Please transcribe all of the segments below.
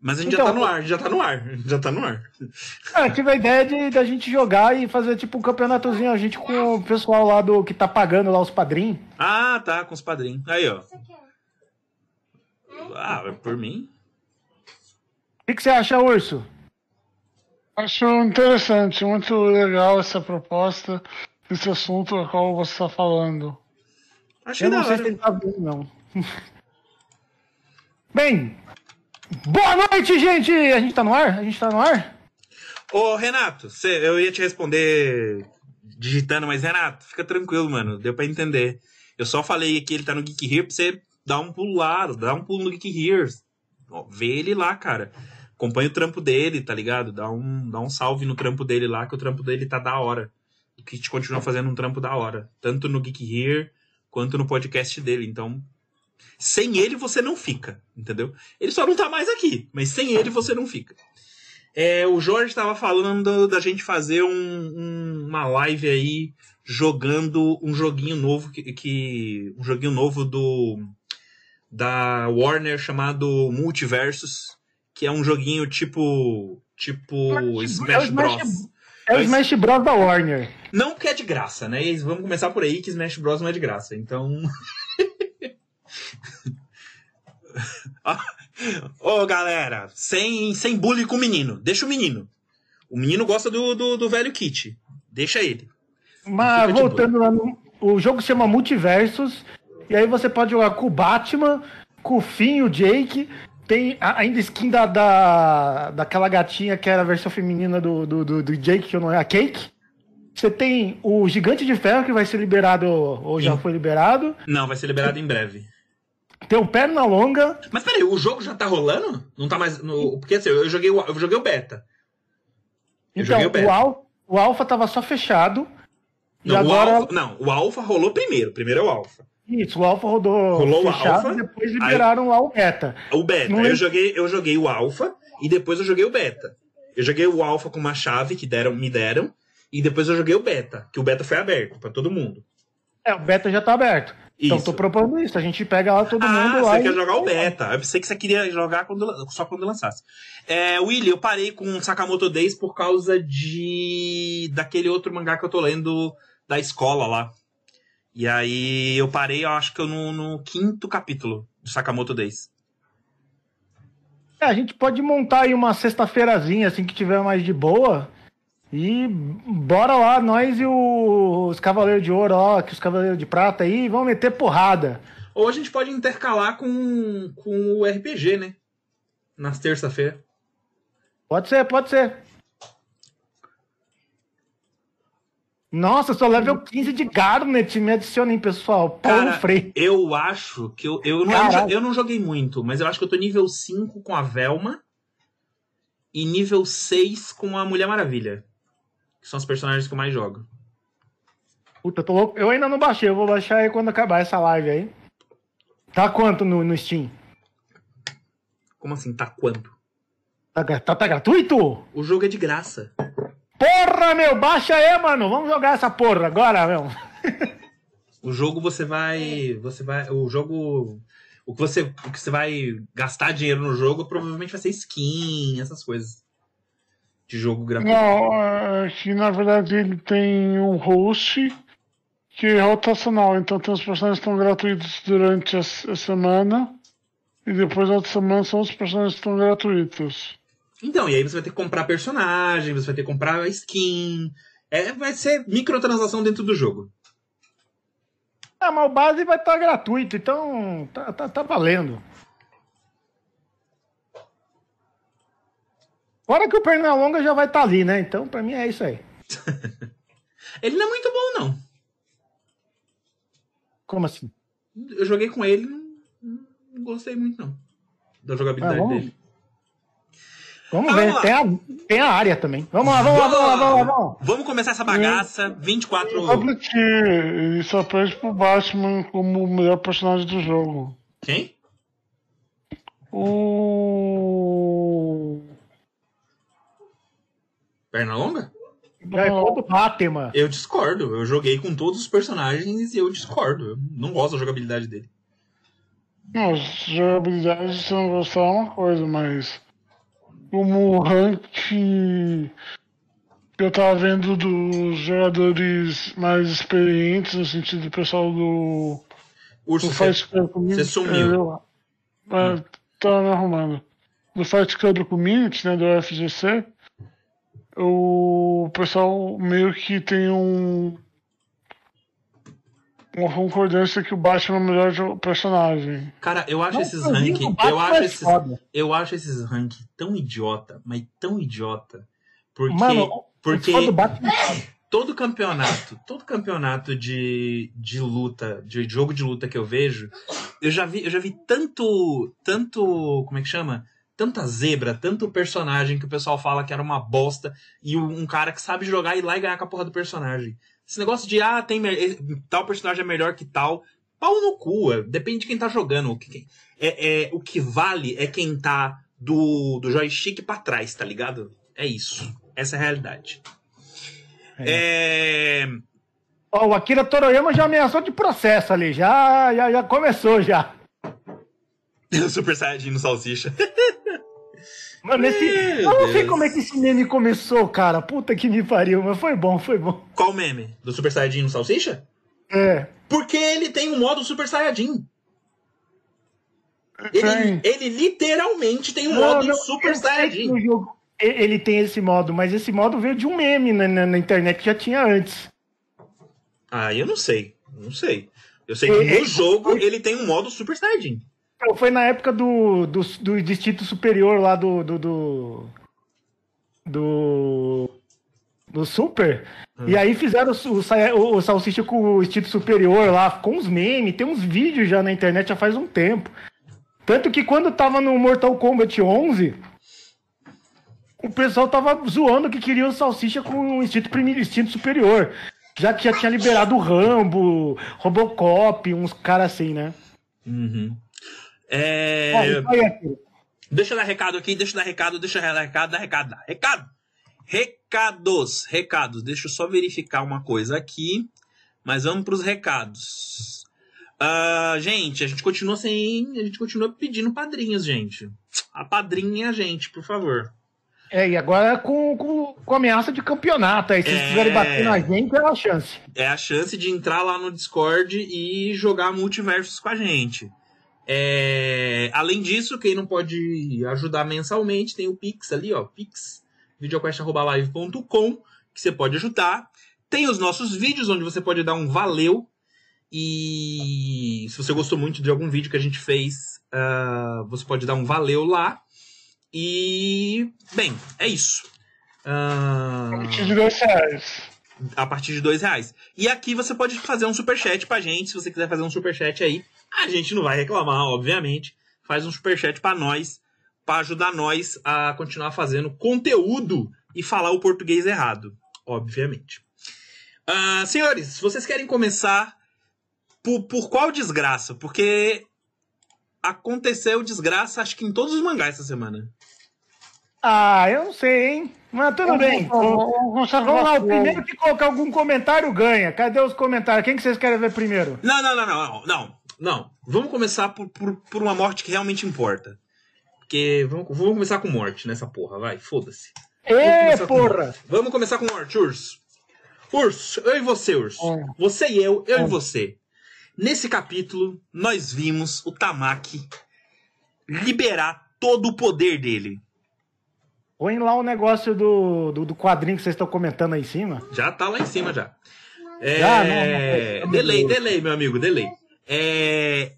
Mas a gente Então, já tá no ar, já tá no ar, já tá no ar. Ah, eu tive a ideia de da gente jogar e fazer tipo um campeonatozinho, a gente com o pessoal lá do que tá pagando lá os padrinhos. Ah, tá, com os padrinhos. Aí, ó. Ah, por mim. O que, que você acha, Urso? Acho interessante, muito legal essa proposta, esse assunto a qual você está falando. Achei Eu da não sei se ele tá vendo, não. Bem, boa noite, gente! A gente tá no ar? A gente tá no ar? Ô, Renato, cê- eu ia te responder digitando, mas Renato, fica tranquilo, mano. Deu pra entender. Eu só falei que ele tá no Geek Here pra você dar um pulo lá, dar um pulo no Geek Here. Vê ele lá, cara. Acompanha o trampo dele, tá ligado? Dá um, dá um salve no trampo dele lá, que o trampo dele tá da hora. O Kit continua fazendo um trampo da hora. Tanto no Geek Here quanto no podcast dele. Então, sem ele você não fica, entendeu? Ele só não tá mais aqui, mas sem ele você não fica. É, o Jorge estava falando da gente fazer um- um- uma live aí jogando um joguinho novo que, que- um joguinho novo do da Warner chamado Multiversus, que é um joguinho tipo tipo É o Smash Smash- Bros. É o Mas- Smash Bros da Warner. Não porque é de graça, né? Vamos começar por aí que Smash Bros não é de graça. Então. Ô, galera, sem, sem bullying com o menino. Deixa o menino. O menino gosta do, do, do velho Kit. Deixa ele. Mas voltando lá no. O jogo se chama Multiversus. E aí você pode jogar com o Batman, com o Finn, o Jake. Tem ainda skin da, da, daquela gatinha que era a versão feminina do, do, do, do Jake, que eu não é a Cake. Você tem o Gigante de Ferro, que vai ser liberado, ou já Sim. foi liberado. Não, vai ser liberado em breve. Tem o Perna Longa. Mas peraí, o jogo já tá rolando? Não tá mais. No... Porque assim, eu joguei, o- eu joguei o beta. Eu Então, joguei o beta. o, Al, o Alpha tava só fechado. Não, agora. o alfa, não, o Alpha rolou primeiro. Primeiro é o Alpha. Isso, o Alpha rodou Rolou o fechado Alpha, e depois liberaram lá o Beta. O beta. Não eu, joguei, eu joguei o alpha e depois eu joguei o beta. Eu joguei o alpha com uma chave que deram, me deram. E depois eu joguei o beta, que o beta foi aberto pra todo mundo. É, o Beta já tá aberto. Então tô propondo isso. A gente pega lá todo Ah, mundo lá. você e- quer jogar o beta. Eu pensei que você queria jogar quando- só quando lançasse. É, Willy, eu parei com Sakamoto Days por causa de. daquele outro mangá que eu tô lendo da escola lá. E aí eu parei, eu acho que eu no, no quinto capítulo do Sakamoto Days. É, a gente pode montar aí uma sexta-feirazinha, assim que tiver mais de boa. E bora lá, nós e os Cavaleiros de Ouro, ó, que os Cavaleiros de Prata aí, vão meter porrada. Ou a gente pode intercalar com, com o RPG, né? Nas terça-feira. Pode ser, pode ser. Nossa, sou level 15 de Garnet, me adiciona, hein, pessoal. Paulo Freire. eu acho que eu, eu, não, eu não joguei muito, mas eu acho que eu tô nível 5 com a Velma e nível 6 com a Mulher Maravilha. Que são os personagens que eu mais jogo. Puta, eu tô louco. Eu ainda não baixei, eu vou baixar aí quando acabar essa live aí. Tá quanto no, no Steam? Como assim, tá quanto? Tá, tá, tá gratuito? O jogo é de graça. Porra, meu, baixa aí, mano. Vamos jogar essa porra agora, meu. O jogo você vai. Você vai. O jogo. O que você, o que você vai gastar dinheiro no jogo provavelmente vai ser skin, essas coisas. De jogo gratuito. Não, é que na verdade ele tem um host que é rotacional, então tem os personagens que estão gratuitos durante a, a semana e depois na outra semana são os personagens que estão gratuitos. Então, e aí você vai ter que comprar personagem, você vai ter que comprar skin. É, vai ser microtransação dentro do jogo. Ah, mas o base vai estar gratuito, então tá, tá, tá valendo. Fora que o Pernalonga já vai estar ali, né? Então, pra mim é isso aí. Ele não é muito bom, não. Como assim? Eu joguei com ele, não, não gostei muito, não. Da jogabilidade Ah, vamos- dele. Vamos Ah, ver, vamos lá. tem a, tem a área também. Vamos lá, vamos lá, vamos lá, vamos lá. Vamos lá. Vamos começar essa bagaça. 24. Sabe que ele só perde pro Batman como o melhor personagem do jogo. Quem? O. Pernalonga? Já é todo Batman. Eu discordo. Eu joguei com todos os personagens e eu discordo. Eu não gosto da jogabilidade dele. Não, as jogabilidades se não gostar é uma coisa, mas como o ranking que eu tava vendo dos jogadores mais experientes, no sentido do pessoal do. Urso, do você Fight Club Community. você sumiu. Eu, é, tava me arrumando. Do Fight Club Community, né, do FGC, o pessoal meio que tem um. Uma concordância que o Batman é o melhor personagem. Cara, eu acho Não, esses eu vi rank, o Batman eu acho é esses, foda. eu acho esses rank tão idiota, mas tão idiota, porque Mano, porque é todo campeonato, todo campeonato de, de luta, de jogo de luta que eu vejo, eu já vi, eu já vi tanto, tanto, como é que chama? Tanta zebra, tanto personagem que o pessoal fala que era uma bosta e um cara que sabe jogar e ir lá e ganhar com a porra do personagem. Esse negócio de ah, tem tal personagem é melhor que tal, pau no cu, é, depende de quem tá jogando. O que, é, é, o que vale é quem tá do, do joystick pra trás, tá ligado? É isso. Essa é a realidade. É... Ó, o Akira Toroyama já ameaçou de processo ali, já, já, já começou já. Super Saiyajin no salsicha. Mano, esse, eu não sei como é que esse meme começou, cara. Puta que me pariu, mas foi bom, foi bom. Qual meme? Do Super Saiyajin no salsicha? É. Porque ele tem um modo Super Saiyajin. Ele, ele literalmente tem um Não, modo não, Super eu sei que Saiyajin. no jogo ele tem esse modo, mas esse modo veio de um meme na, na- na internet que já tinha antes. Ah, eu não sei. Não sei. Eu sei que no jogo ele tem um modo Super Saiyajin. Foi na época do, do, do Distrito Superior lá do. do. do, do, do Super. E aí fizeram o, o, o, Salsicha com o Distrito Superior lá, com uns memes, tem uns vídeos já na internet já faz um tempo. Tanto que quando tava no Mortal Kombat 11, o pessoal tava zoando que queria o Salsicha com o instinto, primi- instinto superior. Já que já tinha liberado o Rambo, Robocop, uns caras assim, né? Uhum. É... Akira. Deixa eu dar recado aqui, deixa eu dar recado, deixa eu dar recado, dar recado, dá recado. Recados, recados. Deixa eu só verificar uma coisa aqui. Mas vamos pros recados. Ah, gente, a gente continua sem. A gente continua pedindo padrinhos, gente. A padrinha a gente, por favor. É, e agora com, com, com ameaça de campeonato. Aí, se vocês É. quiserem bater na gente, é a chance. É a chance de entrar lá no Discord e jogar multiversos com a gente. É, Além disso, quem não pode ajudar mensalmente, tem o Pix ali, ó. Pix, videoquest.live.com, que você pode ajudar. Tem os nossos vídeos, onde você pode dar um valeu. E se você gostou muito de algum vídeo que a gente fez, ah, você pode dar um valeu lá. E, bem, é isso. Ah, A de. A partir de dois reais. E aqui você pode fazer um superchat pra gente, se você quiser fazer um superchat aí. A gente não vai reclamar, obviamente. Faz um superchat pra nós, pra ajudar nós a continuar fazendo conteúdo e falar o português errado, obviamente. Ah, senhores, se vocês querem começar, por, por qual desgraça? Porque aconteceu desgraça, acho que em todos os mangás essa semana. Ah, eu não sei, hein? Mas tudo bem. Vamos, vamos começar com Vamos lá, o primeiro que colocar algum comentário ganha. Cadê os comentários? Quem que vocês querem ver primeiro? Não, não, não, não, não, não. Vamos começar por, por, por uma morte que realmente importa. Porque vamos, vamos começar com morte nessa porra, vai, foda-se. Com porra! morte. Vamos começar com morte, Urso. Urso, eu e você, Urso. Hum. Você e eu, eu e Hum. você. Nesse capítulo, nós vimos o Tamaki liberar todo o poder dele. Põe lá o negócio do, do, do quadrinho que vocês estão comentando aí em cima. Já tá lá em cima já. É... Já? Não, não, não. delay, delay, meu amigo, delay. É...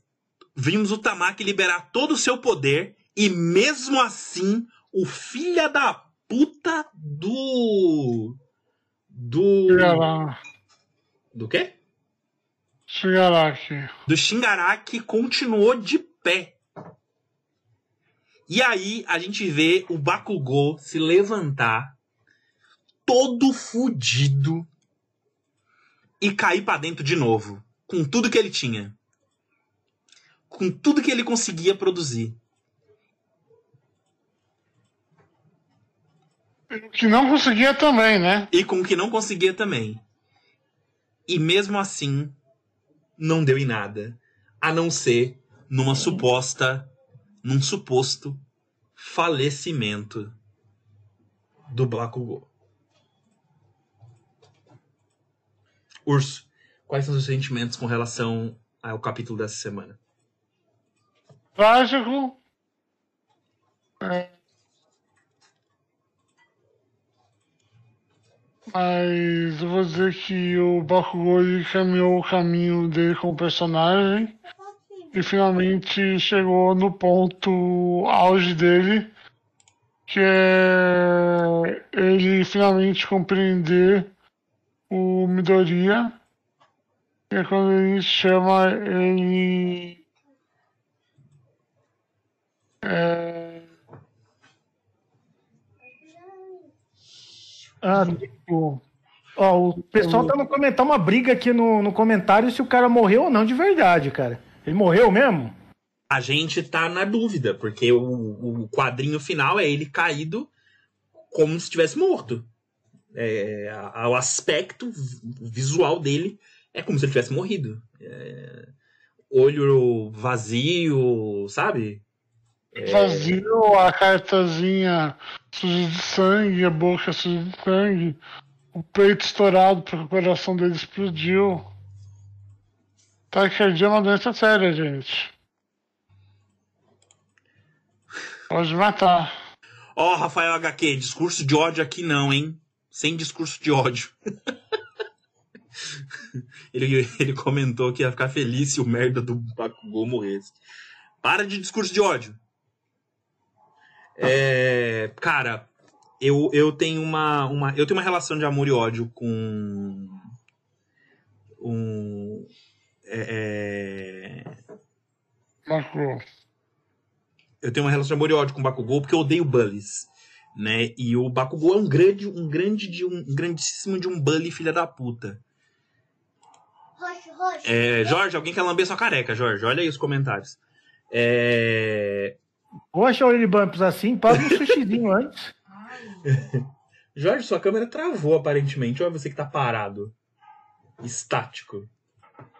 Vimos o Tamaki liberar todo o seu poder e mesmo assim o filho da puta do do do quê? Aqui. Do Shingaraki continuou de pé. E aí a gente vê o Bakugou se levantar todo fudido e cair pra dentro de novo, com tudo que ele tinha. Com tudo que ele conseguia produzir. Que não conseguia também, né? E com o que não conseguia também. E mesmo assim, não deu em nada. A não ser numa suposta. Num suposto falecimento do Bakugou. Urso, quais são os seus sentimentos com relação ao capítulo dessa semana? Trágico. É. Mas eu vou dizer que o Bakugou caminhou o caminho dele como personagem e finalmente chegou no ponto auge dele, que é ele finalmente compreender o Midoriya, que é quando ele chama ele. É, Ah, tipo, ó, o pessoal tá no comentar uma briga aqui no, no comentário se o cara morreu ou não de verdade, cara. Ele morreu mesmo? A gente tá na dúvida, porque o, o quadrinho final é ele caído como se tivesse morto. É, a- o aspecto visual dele é como se ele tivesse morrido. É, olho vazio, sabe? vazio, a cartazinha suja de sangue, a boca suja de sangue, o peito estourado porque o coração dele explodiu. Taquicardia é uma doença séria, gente. Pode matar. Ó, Rafael HQ, discurso de ódio aqui não, hein? Sem discurso de ódio. ele, ele comentou que ia ficar feliz se o merda do Bakugou morresse. Para de discurso de ódio. É, cara, eu, eu tenho uma, uma eu tenho uma relação de amor e ódio com um é, é, eu tenho uma relação de amor e ódio com o Bakugou porque eu odeio bullies, né? E o Bakugou é um grande, um grande de um, um grandíssimo de um bully filha da puta. Roxo, roxo. É, Jorge, alguém quer lamber sua careca, Jorge? Olha aí os comentários. É, Poxa, o Bumps assim, paga um sushizinho antes. Jorge, sua câmera travou aparentemente. Olha você que tá parado. Estático.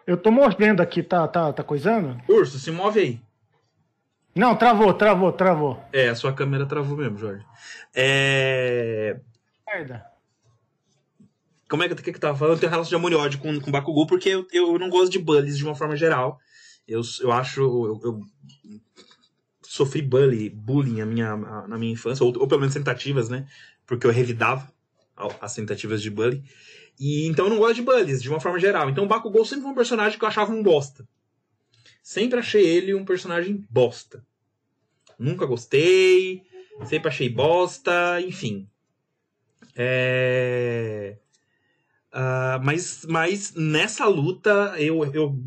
Eu tô mordendo aqui, tá, tá, tá coisando? Urso, se move aí. Não, travou, travou, travou. É, a sua câmera travou mesmo, Jorge. É, Merda. Como é que, que, que tava falando? Eu tenho relação de amor e ódio com, com Bakugou porque eu, eu não gosto de bullies de uma forma geral. Eu, eu acho. Eu, eu sofri bully, bullying a minha, a- na minha infância, ou, ou pelo menos tentativas, né? Porque eu revidava as tentativas de bullying. E então eu não gosto de bullies, de uma forma geral. Então o Bakugou sempre foi um personagem que eu achava um bosta. Sempre achei ele um personagem bosta. Nunca gostei, sempre achei bosta, enfim. É. Ah, mas, mas nessa luta eu, eu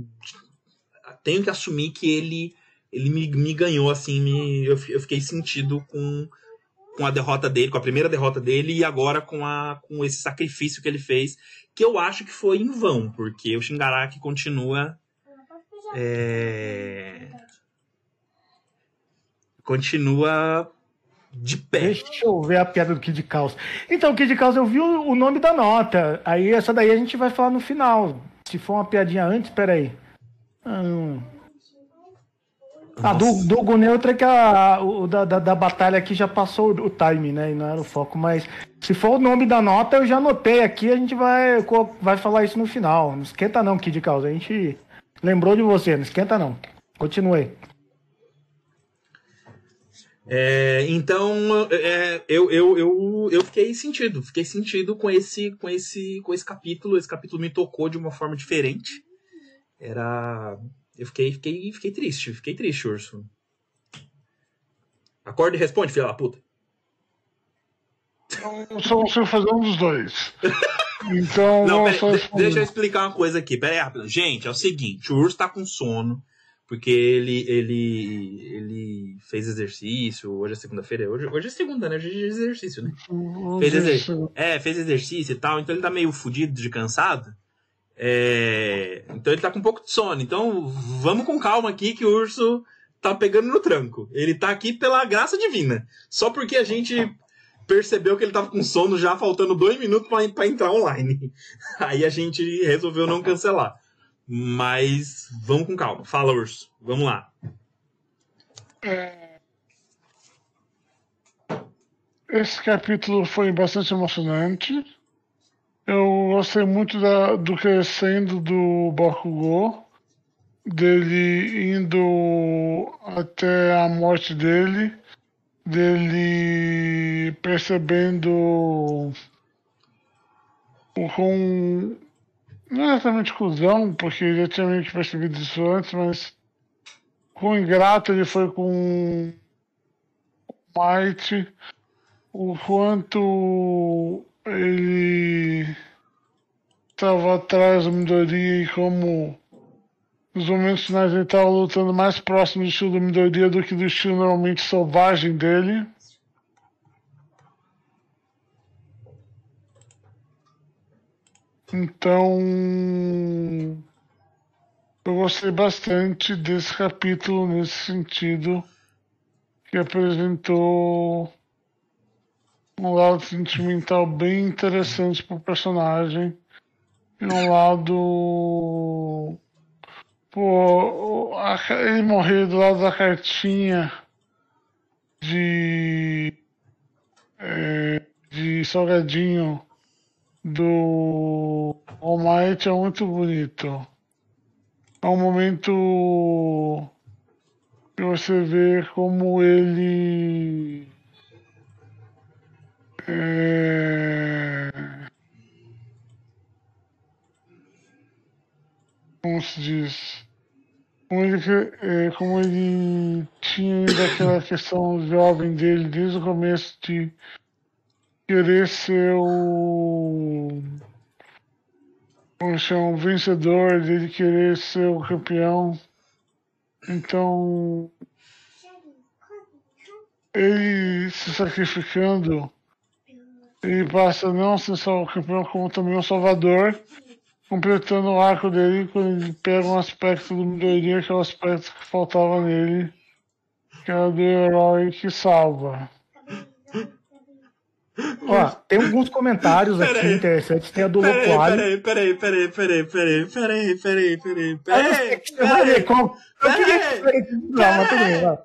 tenho que assumir que ele, ele me, me ganhou, assim, me, eu, eu fiquei sentido com, com a derrota dele, com a primeira derrota dele, e agora com, a, com esse sacrifício que ele fez, que eu acho que foi em vão, porque o Shingaraki continua. é, continua de pé. Deixa eu ver a piada do Kid Caos. Então, Kid Caos, eu vi o, o nome da nota. Aí essa daí a gente vai falar no final. Se for uma piadinha antes, peraí. Ah, não. Ah, do, do Hugo Neutro é que a, o da, da, da batalha aqui já passou o time, né? E não era o foco. Mas se for o nome da nota, eu já anotei aqui. A gente vai, vai falar isso no final. Não esquenta não, Kid Caos. A gente lembrou de você. Não esquenta não. Continue. É, então, é, eu, eu, eu, eu fiquei sentido, fiquei sentido com esse, com esse, com esse capítulo. Esse capítulo me tocou de uma forma diferente. Era, eu fiquei, fiquei, fiquei triste, fiquei triste, urso. Acorda e responde, filha da puta. Eu só consigo fazer um dos dois. Então, Não, pera, deixa eu explicar uma coisa aqui. Pera aí, rápido. Gente, é o seguinte, o urso tá com sono, porque ele, ele, ele fez exercício. Hoje é segunda-feira. Hoje, hoje é segunda, né? Hoje é exercício, né? Fez exercício. É, fez exercício e tal, então ele tá meio fudido de cansado. É, então ele tá com um pouco de sono. Então vamos com calma aqui que o urso tá pegando no tranco. Ele tá aqui pela graça divina. Só porque a gente percebeu que ele tava com sono já faltando dois minutos pra entrar online. Aí a gente resolveu não cancelar. Mas vamos com calma. Fala, urso. Vamos lá. esse capítulo foi bastante emocionante. Eu gostei muito da, do crescendo do Bakugou, dele indo até a morte dele, dele percebendo o com não é exatamente cuzão, porque ele já tinha meio que percebido isso antes, mas quão ingrato ele foi com Might, o quanto ele estava atrás do Midoriya e como nos momentos finais ele estava lutando mais próximo do estilo do Midoriya do que do estilo normalmente selvagem dele. Então, eu gostei bastante desse capítulo nesse sentido, que apresentou um lado sentimental bem interessante para o personagem e um lado pô, ele morrer do lado da cartinha de é, de salgadinho do All Might é muito bonito. É um momento que você vê como ele. Como se diz como ele, é, como ele tinha aquela questão jovem dele desde o começo de querer ser o. Como chama? Vencedor, de querer ser o campeão. Então. Ele se sacrificando, ele passa não ser só o campeão, como também o salvador, completando o arco dele quando ele pega um aspecto do Midoriya, que é o aspecto que faltava nele, que é o do herói que salva. Ó, tem alguns comentários aqui Peraí. interessantes. Tem a do Peraí, Loquali. peraí, peraí, peraí, peraí, peraí, peraí, peraí, peraí, Eu peraí, qual- eu queria que você- Não, mas tudo bem, vai.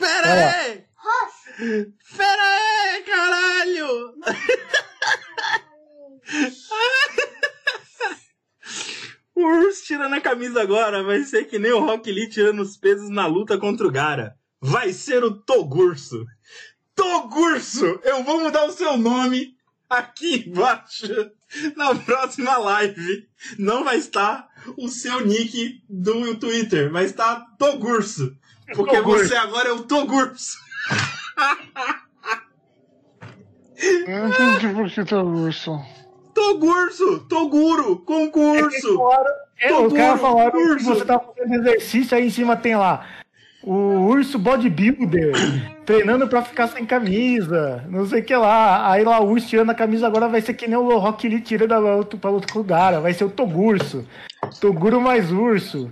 peraí, peraí, Roxo. peraí, caralho! O Urso tirando a camisa agora vai ser que nem o Rock Lee tirando os pesos na luta contra o Gara. Vai ser o Togurso. Togurso! Eu vou mudar o seu nome aqui embaixo na próxima live. Não vai estar o seu nick do Twitter, vai estar Togurso. Porque Togurso. você agora é o Togurso. Eu não entendi por que tá urso. Togurso! Toguro! Concurso! É, os caras caras falaram que você tá fazendo exercício, aí em cima tem lá o urso bodybuilder treinando pra ficar sem camisa, não sei o que lá. Aí lá o urso tirando a camisa agora vai ser que nem o Rock Lee tirando a luta pra luta com o Gara, vai ser o Togurso. Toguro mais urso.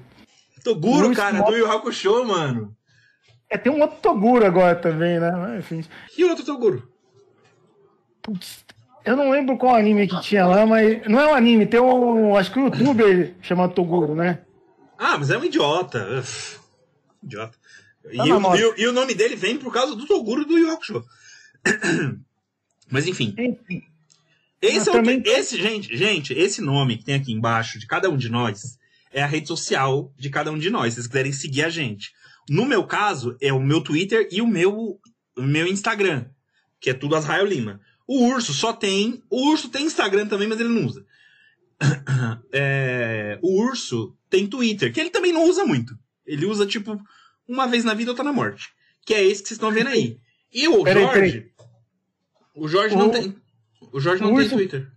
Toguro, Urso cara, mo- do Yu Hakusho, mano. É, tem um outro Toguro agora também, né? Mas, Enfim. Que outro Toguro? Putz, eu não lembro qual anime que tinha lá, mas. Não é um anime, tem um. Acho que um youtuber chamado Toguro, né? Ah, mas é um idiota. Uf, idiota. E, Tá o, e o- e o nome dele vem por causa do Toguro do Yu Hakusho. Mas enfim. Enfim. Esse é o também- esse, gente, gente, esse nome que tem aqui embaixo de cada um de nós é a rede social de cada um de nós. Se vocês quiserem seguir a gente. No meu caso, é o meu Twitter e o meu, o meu Instagram, que é tudo Asrael Lima. O Urso só tem. O Urso tem Instagram também, mas ele não usa. É, o Urso tem Twitter, que ele também não usa muito. Ele usa, tipo, uma vez na vida, outra na morte. Que é esse que vocês estão vendo aí. E o Peraí, Jorge. peraí. O Jorge não O- tem. O Jorge não o tem Urso- Twitter.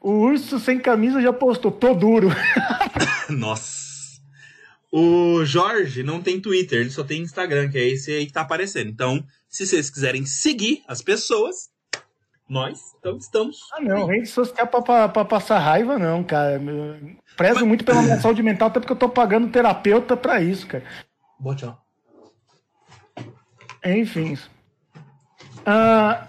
O urso sem camisa já postou, tô duro. Nossa. O Jorge não tem Twitter, ele só tem Instagram, que é esse aí que tá aparecendo. Então, se vocês quiserem seguir as pessoas, nós então estamos. Ah, não, rede social pra, pra, pra passar raiva, não, cara. Eu Prezo muito pela minha saúde mental, até porque eu tô pagando terapeuta pra isso, cara. Bote ó. Enfim. Ah,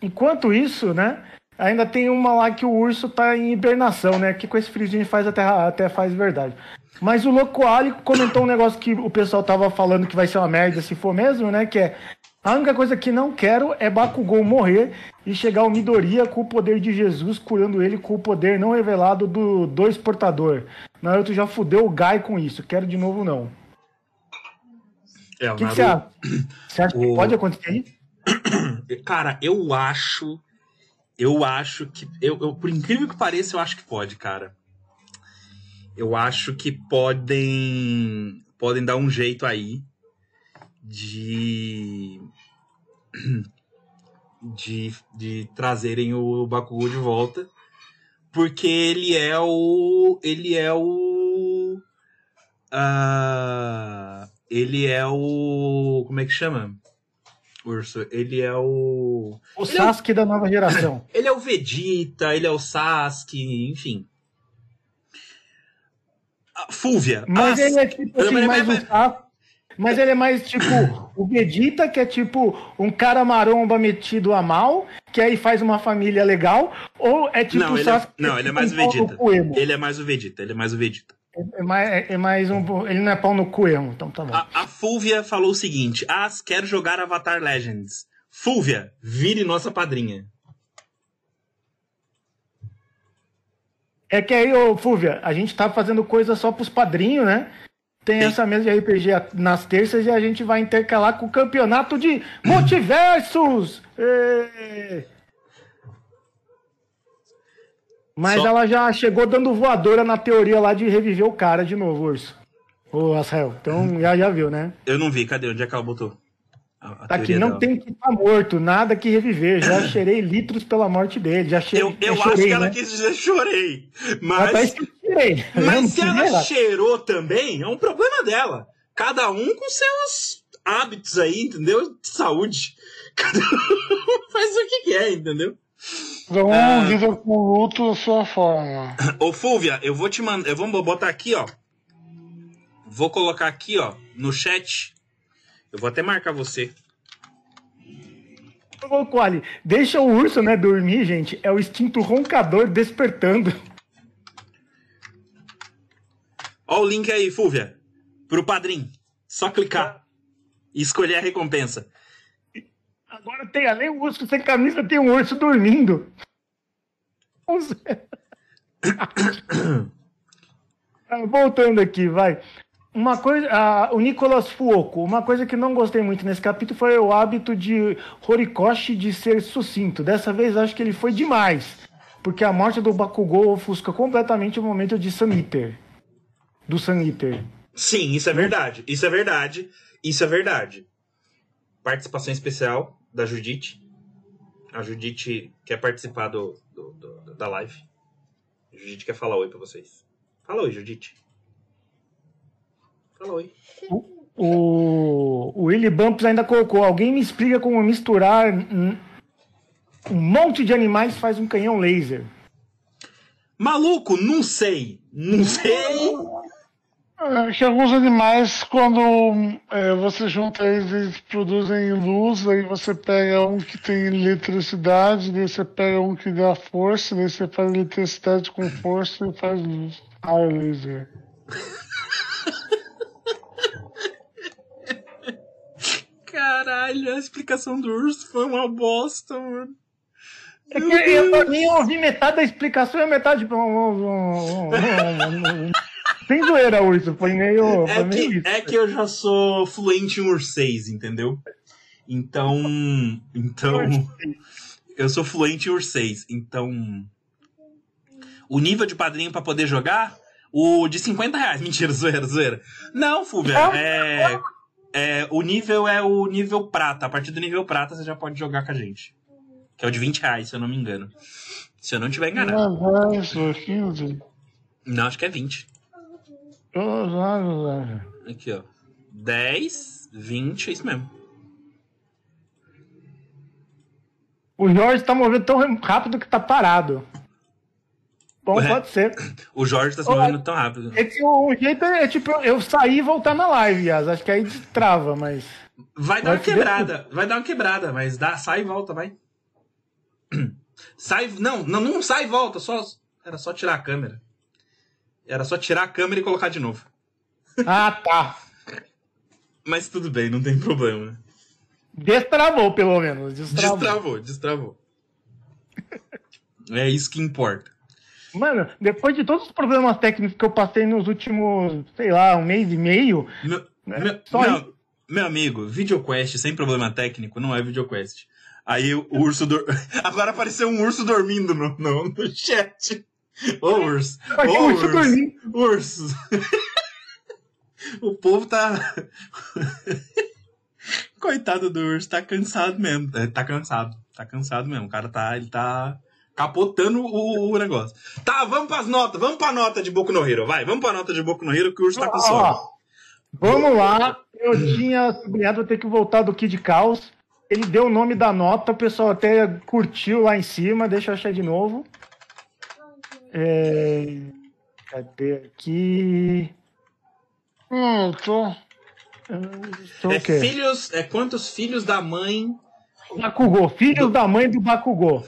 enquanto isso, né? Ainda tem uma lá que o urso tá em hibernação, né? Que com esse friozinho faz até, até faz verdade. Mas o Loco Ali comentou um negócio que o pessoal tava falando que vai ser uma merda se for mesmo, né? Que é A única coisa que não quero é Bakugou morrer e chegar o Midoriya com o poder de Jesus, curando ele com o poder não revelado do Dois Portador. Naruto já fudeu o Gai com isso. Quero de novo, não. É, O que, que você acha? Você acha que O- pode acontecer isso? Cara, eu acho. Eu acho que. Eu, eu- por incrível que pareça, eu acho que pode, cara. Eu acho que podem. Podem dar um jeito aí de. De, de trazerem o Bakugou de volta. Porque ele é o. Ele é o. ah, ele é o. Como é que chama? Urso. Ele é o. O Sasuke da nova geração. Ele é o Vegeta, ele é o Sasuke, enfim. Fúvia. Mas ah, ele é tipo assim, mais mas- um Sasuke. Mas ele é mais tipo o Vegeta, que é tipo um cara maromba metido a mal, que aí faz uma família legal, ou é tipo Não, o ele é- Sasuke. que não, ele é mais um o Vegeta. Ele é mais o Vegeta, ele é mais o Vegeta. É mais, é- é mais um. Ele não é pau no cu emo, então tá bom. A, a Fúvia falou o seguinte: Ah, quero jogar Avatar Legends. Fúvia, vire nossa padrinha. É que aí, ô Fúvia, a gente tá fazendo coisa só pros padrinhos, né? Tem Sim. essa mesa de RPG nas terças e a gente vai intercalar com o campeonato de multiversos! Ê! Mas Só- ela já chegou dando voadora na teoria lá de reviver o cara de novo, Urso. Ô, Rafael, então já, já viu, né? Eu não vi, cadê? Onde é que ela botou? A- a Tá aqui, não dela. tem que estar morto, nada que reviver. Já cheirei litros pela morte dele, já cheirei. Eu, eu já acho chorei, que ela né? quis dizer chorei. Mas, cheirei. Mas se ela lá. cheirou também, é um problema dela. Cada um com seus hábitos aí, entendeu? De saúde. Cada um faz o que quer, entendeu? Um Ah. com o luto da sua forma. Ô, Fúvia, eu vou te mandar. Eu vou botar aqui, ó. Vou colocar aqui, ó, no chat. Eu vou até marcar você. Ô, Quali, deixa o urso, né, dormir, gente. É o instinto roncador despertando. Ó o link aí, Fúvia. Pro padrinho. Só clicar. E escolher a recompensa. Agora tem, além do urso sem camisa, tem um urso dormindo. Ah, Voltando aqui, vai. Uma coisa, o Nicolas Fuoco, uma coisa que não gostei muito nesse capítulo foi o hábito de Horikoshi de ser sucinto. Dessa vez acho que ele foi demais, porque a morte do Bakugou ofusca completamente o momento de Sun Eater. Do Sun Eater. Sim, isso é verdade. Isso é verdade. Isso é verdade. Participação especial da Judite. A Judite quer participar do, do- do- da live. A Judite quer falar oi pra vocês. Fala oi, Judite. Fala oi. O, o Willy Bumps ainda colocou: alguém me explica como misturar um, um monte de animais faz um canhão laser. Maluco, não sei. Não sei. É que alguns animais, quando é, você junta eles, eles produzem luz, aí você pega um que tem eletricidade, daí você pega um que dá força, daí você faz eletricidade com força e faz luz. Raio laser. Caralho, a explicação do urso foi uma bosta, mano. É que eu também ouvi metade da explicação e metade. Sem zoeira, Urso. Foi meio. Foi É meio que, isso. é que eu já sou fluente em ursês, entendeu? Então. Então. Eu sou fluente em ursês. Então. O nível de padrinho pra poder jogar. O de 50 reais. Mentira, zoeira, zoeira. Não, Fúvia. É, é, o nível é o nível prata. A partir do nível prata você já pode jogar com a gente. Que é o de 20 reais, se eu não me engano. Se eu não tiver enganado. 10 ou 15. Não, acho que é 20. Aqui, ó. 10, 20, é isso mesmo. O Jorge tá movendo tão rápido que tá parado. Bom, Ué. pode ser. O Jorge tá se movendo tão rápido. É que o jeito é tipo eu sair e voltar na live, Yas. Acho que aí trava, mas. Vai dar uma Vai se quebrada. Vai dar uma quebrada, mas dá, sai e volta, vai. Sai. Não, não, não sai e volta. Só, era só tirar a câmera. Era só tirar a câmera e colocar de novo. Ah, tá. Mas tudo bem, não tem problema. Destravou, pelo menos. Destravou. Destravou, destravou. É isso que importa. Mano, depois de todos os problemas técnicos que eu passei nos últimos, sei lá, um mês e meio, Meu, É, meu, só meu- meu amigo, videoquest sem problema técnico não é videoquest. Aí o urso. dor- Agora apareceu um urso dormindo no, no, no chat. Ô urso. Ô urso dormindo. Urso. o povo tá. Coitado do urso, tá cansado mesmo. É, Tá cansado. Tá cansado mesmo. O cara tá. Ele tá capotando o, o negócio. Tá, vamos pras notas. Vamos pra nota de Boku no Hero. Vai, vamos pra nota de Boku no Hero que o urso tá com sono. Ó, vamos lá. Eu tinha sublinhado, vou ter que voltar do Kid Caos. Ele deu o nome da nota, o pessoal até curtiu lá em cima. Deixa eu achar de novo. É... Cadê aqui? Hum, eu tô. Sou É filhos. É quantos filhos da mãe. Bakugou, filhos da mãe do Bakugou.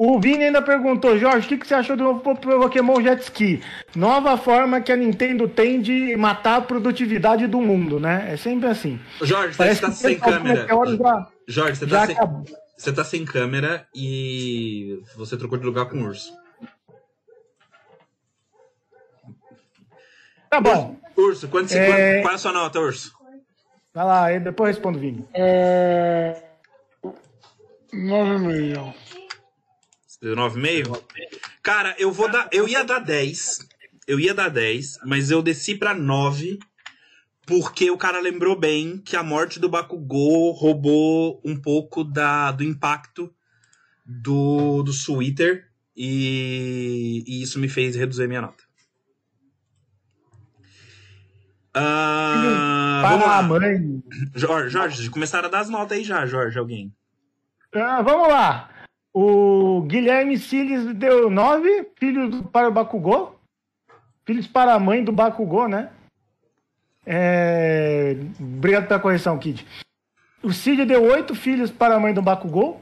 O Vini ainda perguntou, Jorge, o que, que você achou do novo po- Pokémon Jet Ski? Nova forma que a Nintendo tem de matar a produtividade do mundo, né? É sempre assim. Jorge, você tá o sem câmera. Meteoro já, Jorge, você já tá sem, acabou. você tá sem câmera e você trocou de lugar com o urso. Tá bom. Urso, quanto você, É. qual- qual é a sua nota, urso? Vai lá, aí depois eu respondo, Vini. É. 9,5. Deu 9,5? Cara, eu vou dar. Eu ia dar 10. Eu ia dar 10, mas eu desci pra 9. Porque o cara lembrou bem que a morte do Bakugou roubou um pouco da, do impacto do, do Twitter. E, e isso me fez reduzir minha nota. Ah, vamos Para a lá. mãe. Jorge, Jorge, começaram a dar as notas aí já, Jorge, alguém. Ah, vamos lá. O Guilherme Siles deu 9 filhos para o Bakugou. Filhos para a mãe do Bakugou, né? É... Obrigado pela correção, Kid. O Cid deu 8 filhos para a mãe do Bakugou.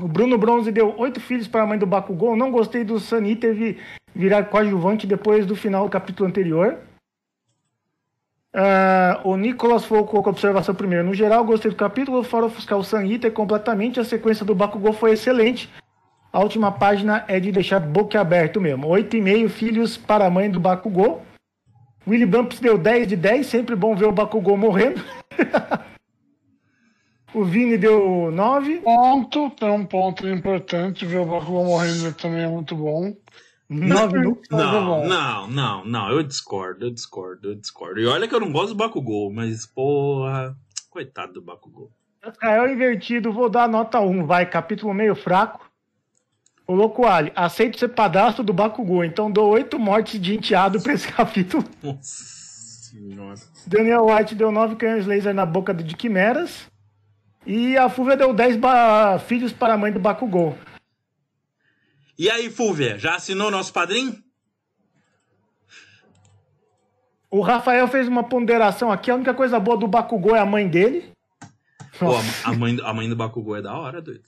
O Bruno Bronze deu 8 filhos para a mãe do Bakugou. Não gostei do Saniter vi- virar coadjuvante depois do final do capítulo anterior. Ah, o Nicolas Fogo colocou observação primeiro. No geral, gostei do capítulo, fora ofuscar o Eater completamente. A sequência do Bakugou foi excelente. A última página é de deixar boca aberto mesmo. 8,5 filhos para a mãe do Bakugou. Willy Bumps deu 10 de 10. Sempre bom ver o Bakugou morrendo. o Vini deu 9. Ponto, tem um ponto importante. Ver o Bakugou morrendo também é muito bom. 9 no... Mas é Não, não, não, não, eu discordo, eu discordo, eu discordo. E olha que eu não gosto do Bakugou, mas porra, coitado do Bakugou. Israel invertido, vou dar nota 1. Vai, capítulo meio fraco. O Louco Ali, aceito ser padrasto do Bakugou, então dou 8 mortes de enteado pra esse capítulo. Nossa senhora. Daniel White deu 9 canhões laser na boca de Quimeras. E a Fúvia deu 10 ba- filhos para a mãe do Bakugou. E aí, Fúvia, já assinou nosso padrinho? O Rafael fez uma ponderação aqui, a única coisa boa do Bakugou é a mãe dele. Pô, a, mãe, a mãe do Bakugou é da hora, doido.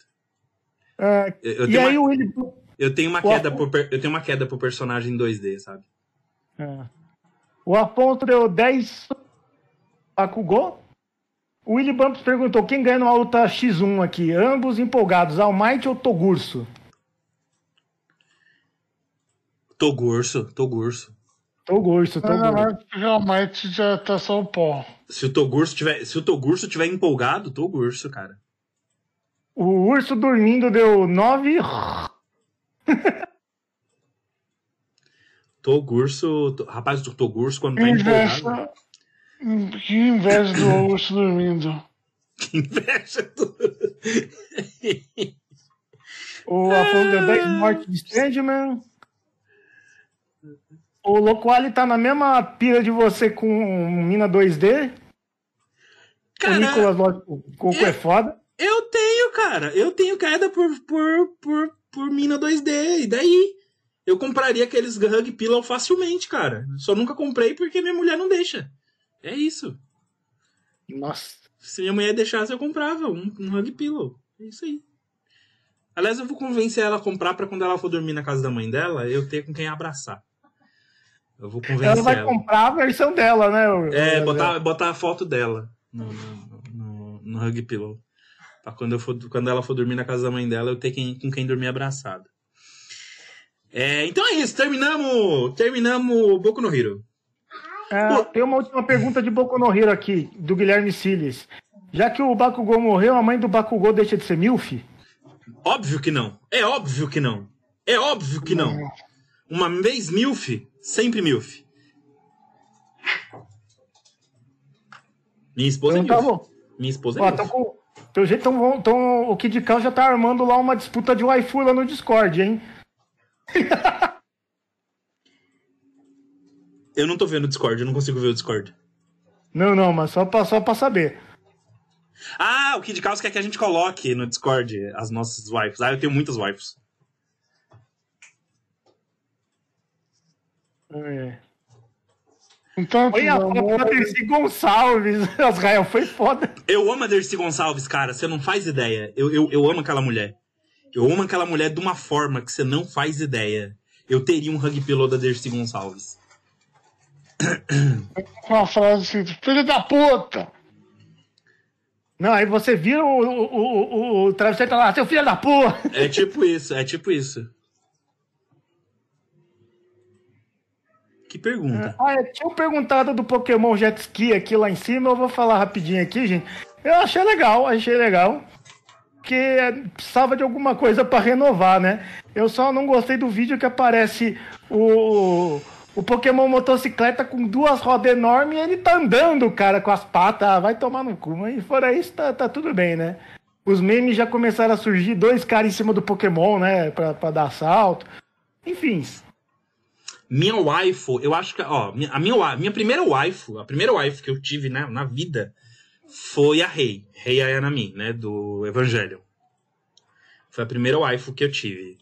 É, Eu, eu e tenho aí uma, o Willy... eu tenho uma o queda por, eu tenho uma queda por personagem 2D, sabe? É. O Afonso deu 10 Bakugou. O Willy Bumps perguntou quem ganha numa luta X1 aqui. Ambos empolgados, Almighty ou Togurso? Togurso, Togurso. Togurso, Togurso. que realmente já tá só o pó. Se o Togurso tiver, se o Togurso tiver empolgado, Togurso, cara. O Urso dormindo deu 9. Togurso, to- rapaz, o Togurso quando tá Que empolgado, inveja, que inveja do urso dormindo. que inveja. do- O Afonso deu 10 mortes de Strangeman. O Loquali tá na mesma pira de você com Mina 2D. o Cara, Nicolas, lógico, o Coco é foda. eu tenho, cara. Eu tenho queda por, por, por, por mina 2D. E daí? Eu compraria aqueles Hug Pillow facilmente, cara. Só nunca comprei porque minha mulher não deixa. É isso. Nossa. Se minha mulher deixasse, eu comprava um, um Hug Pillow. É isso aí. Aliás, eu vou convencer ela a comprar pra quando ela for dormir na casa da mãe dela, eu ter com quem abraçar. Eu vou Ela convencer vai ela. comprar a versão dela, né? É, botar, botar a foto dela no, no, no, no Hug Pillow. Pra quando, eu for, quando ela for dormir na casa da mãe dela, eu ter quem, com quem dormir abraçado. É, então é isso, terminamos. Terminamos Boku no Hero. É, tem uma última pergunta de Boku no Hero aqui, do Guilherme Siles. Já que o Bakugou morreu, a mãe do Bakugou deixa de ser Milf? Óbvio que não. É óbvio que não. É óbvio que não. Uma vez MILF, sempre MILF. Minha esposa é Então tá MILF. bom. Minha esposa é Ó, MILF. com... Pelo jeito, tão, tão, o Kid Cal já tá armando lá uma disputa de waifu lá no Discord, hein? Eu não tô vendo o Discord, eu não consigo ver o Discord. Não, não, mas só pra, só pra saber. Ah, o Kid Caos quer que a gente coloque no Discord as nossas wives. Ah, eu tenho muitas wives. É. Então, Olha a foto amor, da Dercy Gonçalves. Israel foi foda. Eu amo a Dercy Gonçalves, cara, você não faz ideia. Eu, eu, eu amo aquela mulher. Eu amo aquela mulher de uma forma que você não faz ideia. Eu teria um hug pillow da Dercy Gonçalves. uma frase assim, filho da puta! Não, aí você vira o, o, o, o, o travesseiro e tá lá, seu filho da porra. É tipo isso, é tipo isso. Que pergunta. Ah, eu tinha perguntado do Pokémon Jet Ski aqui lá em cima, eu vou falar rapidinho aqui, gente. Eu achei legal, achei legal. Porque é, precisava de alguma coisa pra renovar, né? Eu só não gostei do vídeo que aparece o, o Pokémon motocicleta com duas rodas enormes e ele tá andando, cara, com as patas. Ah, vai tomar no cu. Mas fora isso, tá, tá tudo bem, né? Os memes já começaram a surgir, dois caras em cima do Pokémon, né? Pra, pra dar assalto. Enfim. Minha waifu, eu acho que, ó, a minha, wa- minha primeira waifu, a primeira waifu que eu tive né, na vida foi a Rei, Rei Ayanami, né, do Evangelho. Foi a primeira waifu que eu tive.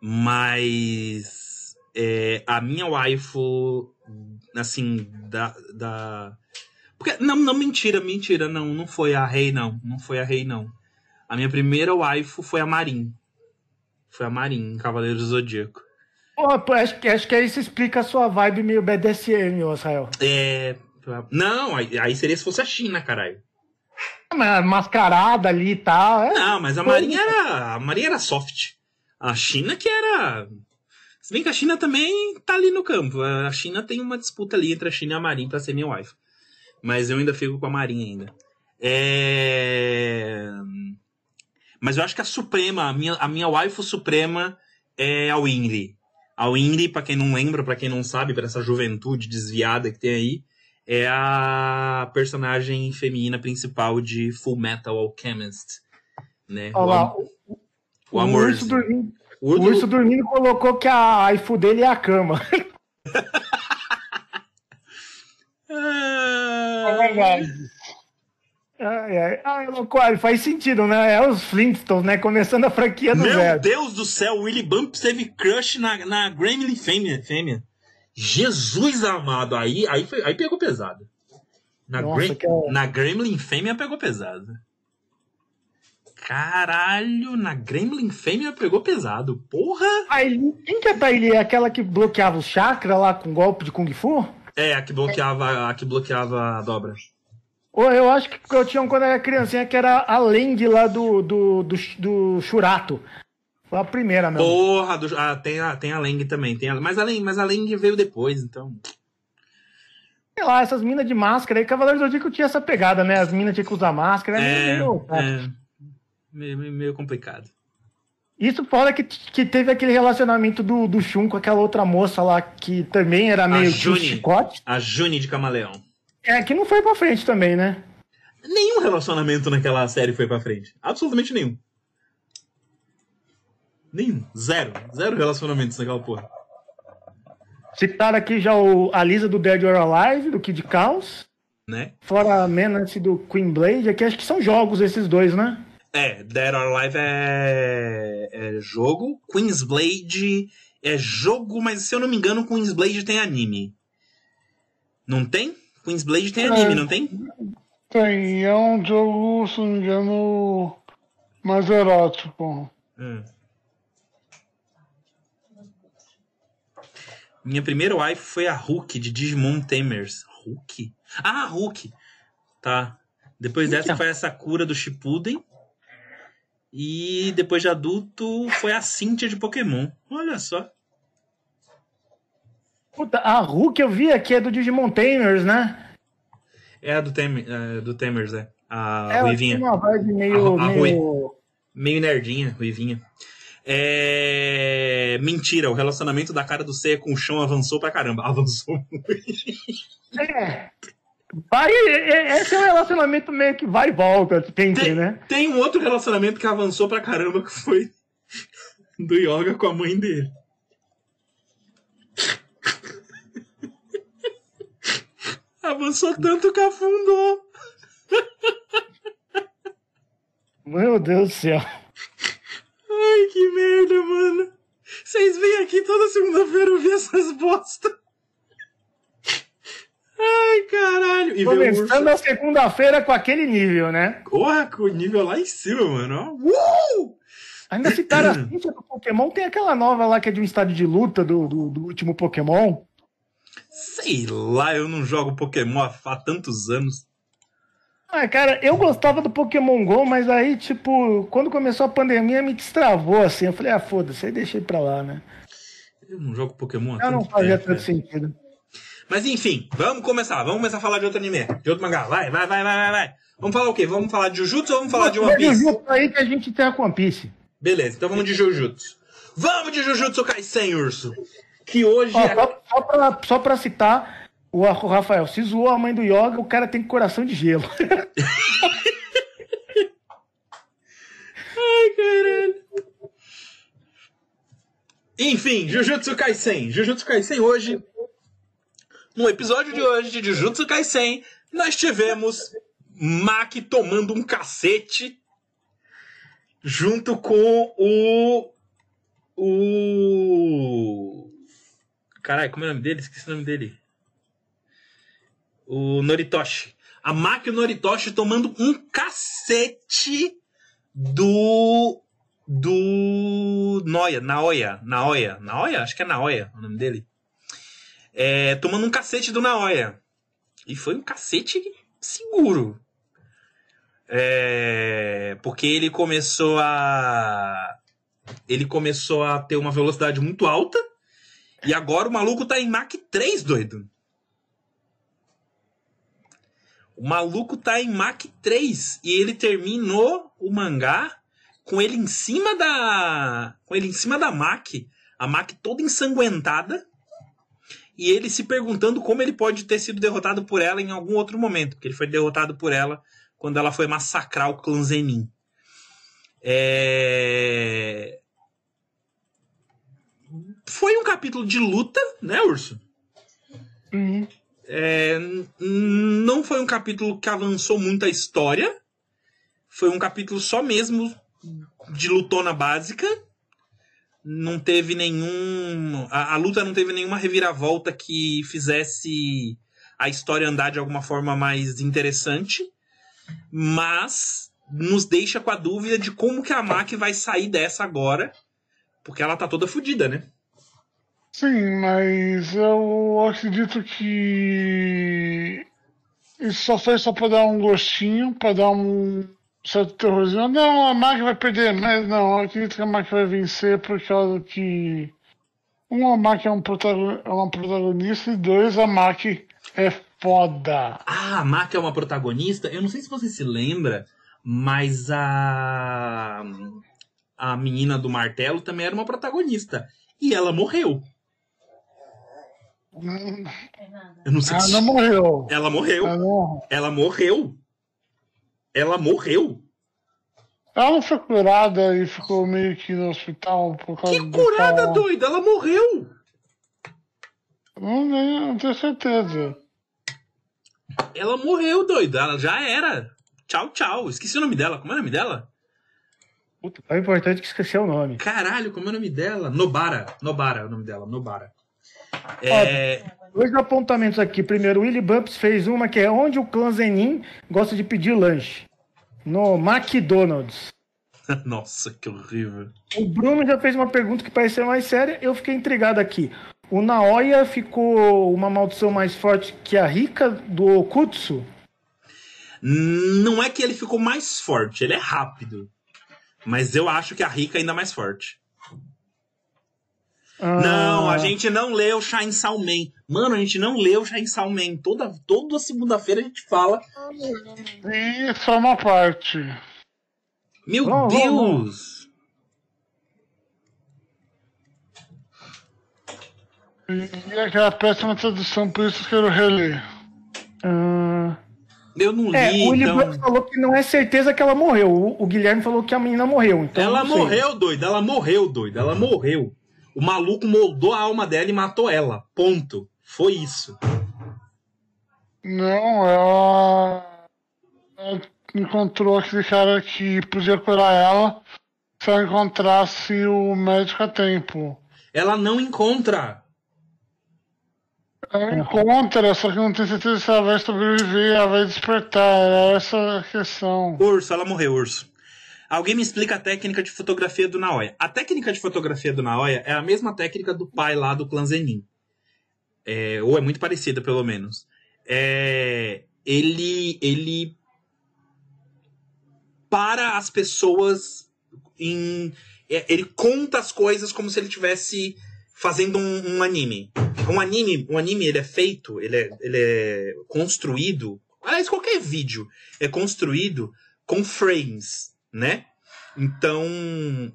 Mas é, a minha waifu, assim, da, da... Porque, não, não, mentira, mentira, não, não foi a Rei, não, não foi a Rei, não. A minha primeira waifu foi a Marin. Foi a Marin, Cavaleiro do Zodíaco. Pô, acho, que- acho que isso explica a sua vibe meio BDSM, Israel. É. Não, aí, aí seria se fosse a China, caralho. Mas Mascarada ali e tal. É. Não, mas a Marinha era. A Marinha era soft. A China que era. Se bem que a China também tá ali no campo. A China tem uma disputa ali entre a China e a Marinha pra ser minha wife. Mas eu ainda fico com a Marinha ainda. É. Mas eu acho que a Suprema, a minha, a minha waifu suprema é a Winry. A Winry, pra quem não lembra, pra quem não sabe, pra essa juventude desviada que tem aí, é a personagem feminina principal de Full Metal Alchemist. Né? Olha o, lá, o, o o amor. urso dormindo, O o urso- dormindo colocou que a waifu dele é a cama. É verdade. Ai, ai. Ah, loucura, faz sentido, né? É os Flintstones, né? Começando a franquia do Meu zero. Deus do céu, o Willy Bumps teve crush na, na Gremlin fêmea, fêmea. Jesus amado, aí, aí, foi, aí pegou pesado. Na, Nossa, que é- na Gremlin fêmea pegou pesado. Caralho, na Gremlin fêmea pegou pesado. Porra! Aileen- quem que é a Aileen? É aquela que bloqueava o chakra lá com golpe de Kung Fu? É, a que bloqueava, a que bloqueava a dobra. Eu acho que eu tinha um quando eu era criancinha que era a Leng lá do, do, do, do Churato. Foi a primeira mesmo. Porra, do- ah, tem, a, tem a Leng também. Tem a, mas, a Leng, mas a Leng veio depois, então. Sei lá, essas minas de máscara aí, Cavaleiros do Zodíaco tinha essa pegada, né? As minas tinham que usar máscara. É, meio- é meio, meio- complicado. Isso fora que, que teve aquele relacionamento do, do Shun com aquela outra moça lá que também era meio tio Juni. chicote. A Juni de Camaleão. É, que não foi pra frente também, né? Nenhum relacionamento naquela série foi pra frente. Absolutamente nenhum. Nenhum. Zero. Zero relacionamentos naquela porra. Citaram aqui já o, a Lisa do Dead or Alive, do Kid Chaos. Né? Fora a Menace do Queen Blade. Aqui acho que são jogos esses dois, né? É, Dead or Alive é, é jogo. Queen's Blade é jogo, mas se eu não me engano, Queen's Blade tem anime. Não tem? Queen's Blade tem anime, É. não tem? Tem, é um jogo, se não me engano, mais erótico. Hum. Minha primeira wife foi a Hulk de Digimon Tamers. Hulk? Ah, Hulk. Tá. Depois dessa foi a Sakura do Shippuden. E depois de adulto foi a Cynthia de Pokémon. Olha só. Puta, a Hulk eu vi aqui é do Digimon Tamers, né? É a do, Tem, é, do Tamers, é. A Ela Ruivinha. tem uma vibe meio. A- a meio... Meio nerdinha, Ruivinha. É... Mentira, o relacionamento da cara do Seiya com o chão avançou pra caramba. Avançou muito. É. Vai, é- é- esse é um relacionamento meio que vai e volta, tem, Tem, né? tem um outro relacionamento que avançou pra caramba, que foi do Yoga com a mãe dele. Avançou tanto que afundou. Meu Deus do céu. Ai, que merda, mano. Vocês vêm aqui toda segunda-feira ouvir essas bosta. Ai, caralho. E Começando a segunda-feira com aquele nível, né? Porra, com o nível lá em cima, mano. Uh! Ainda citaram a Cynthia do Pokémon, tem aquela nova lá que é de um estádio de luta do, do, do último Pokémon. Sei lá, eu não jogo Pokémon há, tantos anos. Ah, cara, eu gostava do Pokémon GO, mas aí, tipo, quando começou a pandemia me destravou, assim. Eu falei, ah, foda-se, aí deixei pra lá, né? Eu não jogo Pokémon há Já não fazia tempo, tanto velho. sentido. Mas enfim, vamos começar. Vamos começar a falar de outro anime. De outro mangá. Vai, vai, vai, vai, vai. Vamos falar o quê? Vamos falar de Jujutsu ou vamos falar de One Piece? junto aí que a gente tem a One Piece. Beleza, então vamos de Jujutsu. Vamos de Jujutsu Kaisen, urso. Que hoje Ó, é... só, pra, só pra citar, o, Rafael, se zoou a mãe do Yoga, o cara tem coração de gelo. Ai, caralho. Enfim, Jujutsu Kaisen. Jujutsu Kaisen hoje. No episódio de hoje de Jujutsu Kaisen, nós tivemos Maki tomando um cacete junto com o. O. Caralho, como é o nome dele? Esqueci o nome dele. O Noritoshi. A Maki Noritoshi tomando um cacete do. Do. Noia, Naoya. Naoya. Naoya? Acho que é Naoya o nome dele. É, tomando um cacete do Naoya. E foi um cacete seguro. É, porque ele começou a. Ele começou a ter uma velocidade muito alta. E agora o maluco tá em Mach 3, doido. O maluco tá em Mach 3 e ele terminou o mangá com ele em cima da com ele em cima da Mach, a Mach toda ensanguentada, e ele se perguntando como ele pode ter sido derrotado por ela em algum outro momento, porque ele foi derrotado por ela quando ela foi massacrar o clã Zenin. É... Foi um capítulo de luta, né, Urso? É, n- não foi um capítulo que avançou muito a história. Foi um capítulo só mesmo de lutona básica. Não teve nenhum. A, a luta não teve nenhuma reviravolta que fizesse a história andar de alguma forma mais interessante. Mas nos deixa com a dúvida de como que a Maki vai sair dessa agora. Porque ela tá toda fodida, né? Sim, mas eu acredito que isso só foi só pra dar um gostinho, pra dar um certo terrorzinho. Não, a Mac vai perder, mas não, eu acredito que a Mac vai vencer por causa que um, a Mac é, um é uma protagonista e dois, a Mac é foda. Ah, a Maki é uma protagonista. Eu não sei se você se lembra, mas a. A menina do martelo também era uma protagonista. E ela morreu. Eu não sei Ela se. não morreu. Ela morreu. Ela não, Ela morreu. Ela morreu. ela não foi curada e ficou meio que no hospital por causa Que do curada, tal- doida! Ela morreu! Não, não, não tenho certeza. Ela morreu, doida. Ela já era. Tchau, tchau. Esqueci o nome dela. Como é o nome dela? Puta, é importante que esqueceu o nome. Caralho, como é o nome dela? Nobara. Nobara é o nome dela. Nobara. É. Dois apontamentos aqui. Primeiro, o Willy Bumps fez uma que é onde o clã Zenin gosta de pedir lanche. No McDonald's. Nossa, que horrível. O Bruno já fez uma pergunta que parecia mais séria. Eu fiquei intrigado aqui. o Naoya ficou uma maldição mais forte que a Rika do Okutsu? Não é que ele ficou mais forte, ele é rápido. Mas eu acho que a Rika é ainda mais forte. Ah, Não, a gente não leu Chainsaw Man. Mano, a gente não leu Chainsaw Man. Toda, toda segunda-feira a gente fala. E só uma parte. Meu Deus! E aquela péssima tradução, por isso que eu quero reler. ah, Eu não é, li, o Willy então. Falou que não é certeza que ela morreu. O, o Guilherme falou que a menina morreu. Então Ela não morreu, doido. Ela morreu, doido. Ela morreu. O maluco moldou a alma dela e matou ela. Ponto. Foi isso. Não, ela, ela encontrou aquele cara que podia curar ela se ela encontrasse o médico a tempo. Ela não encontra. Ela encontra, só que não tem certeza se ela vai sobreviver, ela vai despertar. É essa a questão. Urso, ela morreu, urso. Alguém me explica a técnica de fotografia do Naoya. A técnica de fotografia do Naoya é a mesma técnica do pai lá do clã Zenin. É, ou é muito parecida, pelo menos. É, ele, ele para as pessoas em. é, ele conta as coisas como se ele estivesse fazendo um, um anime. Um anime, um anime ele é feito, ele é, ele é construído. Aliás, qualquer vídeo é construído com frames, né? Então,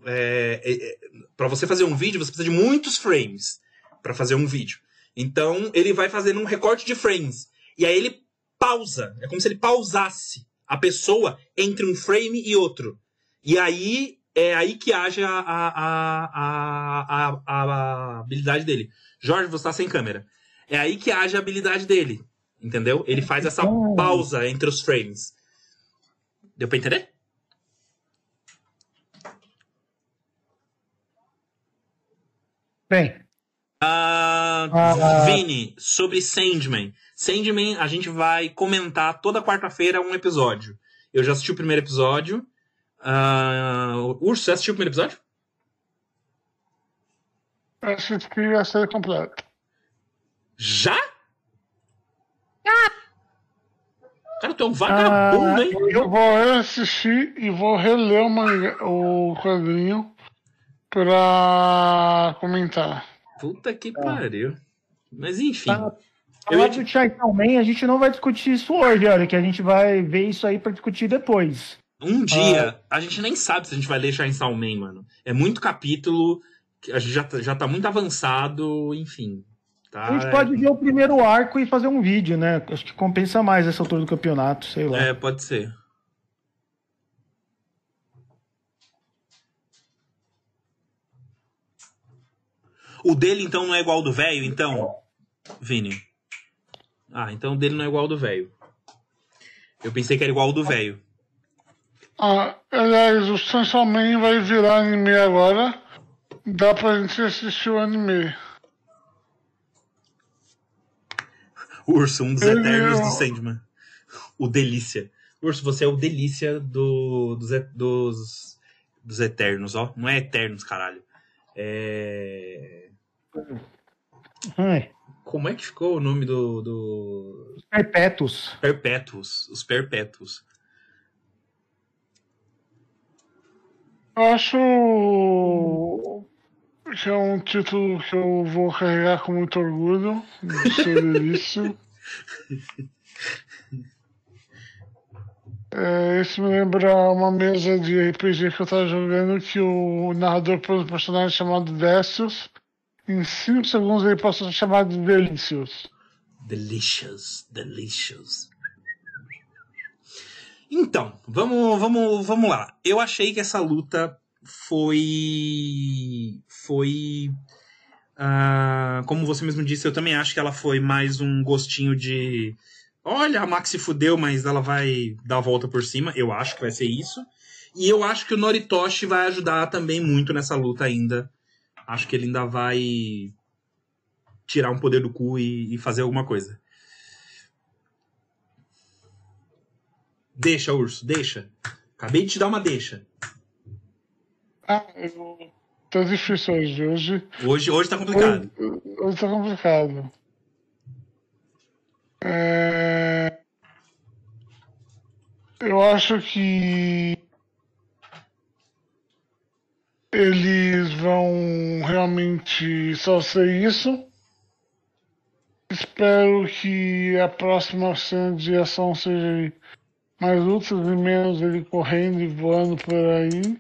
é, para você fazer um vídeo, você precisa de muitos frames para fazer um vídeo. Então, ele vai fazendo um recorte de frames. E aí ele pausa. É como se ele pausasse a pessoa entre um frame e outro. E aí é aí que age a, a, a, a, habilidade dele. Jorge, você tá sem câmera. É aí que age a habilidade dele. Entendeu? Ele faz essa Oh. pausa entre os frames. Deu pra entender? Bem, Ah, Ah. Vini, sobre Sandman. Sandman, a gente vai comentar toda quarta-feira um episódio. Eu já assisti o primeiro episódio. Ah, Urso, você assistiu o primeiro episódio? Eu assisti a série completa. Já? Cara, tu é um vagabundo, hein? Eu vou assistir e vou reler o, manga, o quadrinho pra comentar. Puta que pariu. Mas enfim. Tá. Eu falar te- do Chainsaw Man, a gente não vai discutir isso hoje, olha, que a gente vai ver isso aí pra discutir depois. Um dia, a gente nem sabe se a gente vai ler Chainsaw Man, mano. É muito capítulo, a gente já, tá- já tá muito avançado, enfim. Tá? A gente pode ver o primeiro arco e fazer um vídeo, né? Acho que compensa mais essa altura do campeonato, sei lá. É, pode ser. O dele, então, não é igual ao do velho, então? Vini. Ah, então o dele não é igual ao do velho. Eu pensei que era igual ao do velho. Ah, aliás, o Chainsaw Man vai virar anime agora. Dá pra gente assistir o anime. Urso, um dos Ele eternos é do Sandman. O Delícia. Urso, você é o Delícia do, dos, dos, dos Eternos, ó. Não é Eternos, caralho. É... Ai, Como é que ficou o nome do... do... Perpétuos. Perpétuos. Os Perpétuos. Eu acho que é um título que eu vou carregar com muito orgulho ser isso. É, isso me lembra uma mesa de RPG que eu tava jogando que o narrador pôs um personagem chamado Décius. Em 5 segundos ele passou a ser chamado de Delicious. Delicious, delicious. Então, vamos, vamos, vamos lá. Eu achei que essa luta foi. Foi. ah, como você mesmo disse, eu também acho que ela foi mais um gostinho de. Olha, a Max se fudeu, mas ela vai dar a volta por cima. Eu acho que vai ser isso. E eu acho que o Noritoshi vai ajudar também muito nessa luta ainda. Acho que ele ainda vai tirar um poder do cu e, e fazer alguma coisa. Deixa, urso, deixa. Acabei de te dar uma deixa. Ah, eu Tá difícil hoje. Hoje, Hoje, hoje tá complicado. hoje, hoje tá complicado. É... Eu acho que eles vão realmente só ser isso. Espero que a próxima cena de ação seja mais lutas e menos ele correndo e voando por aí.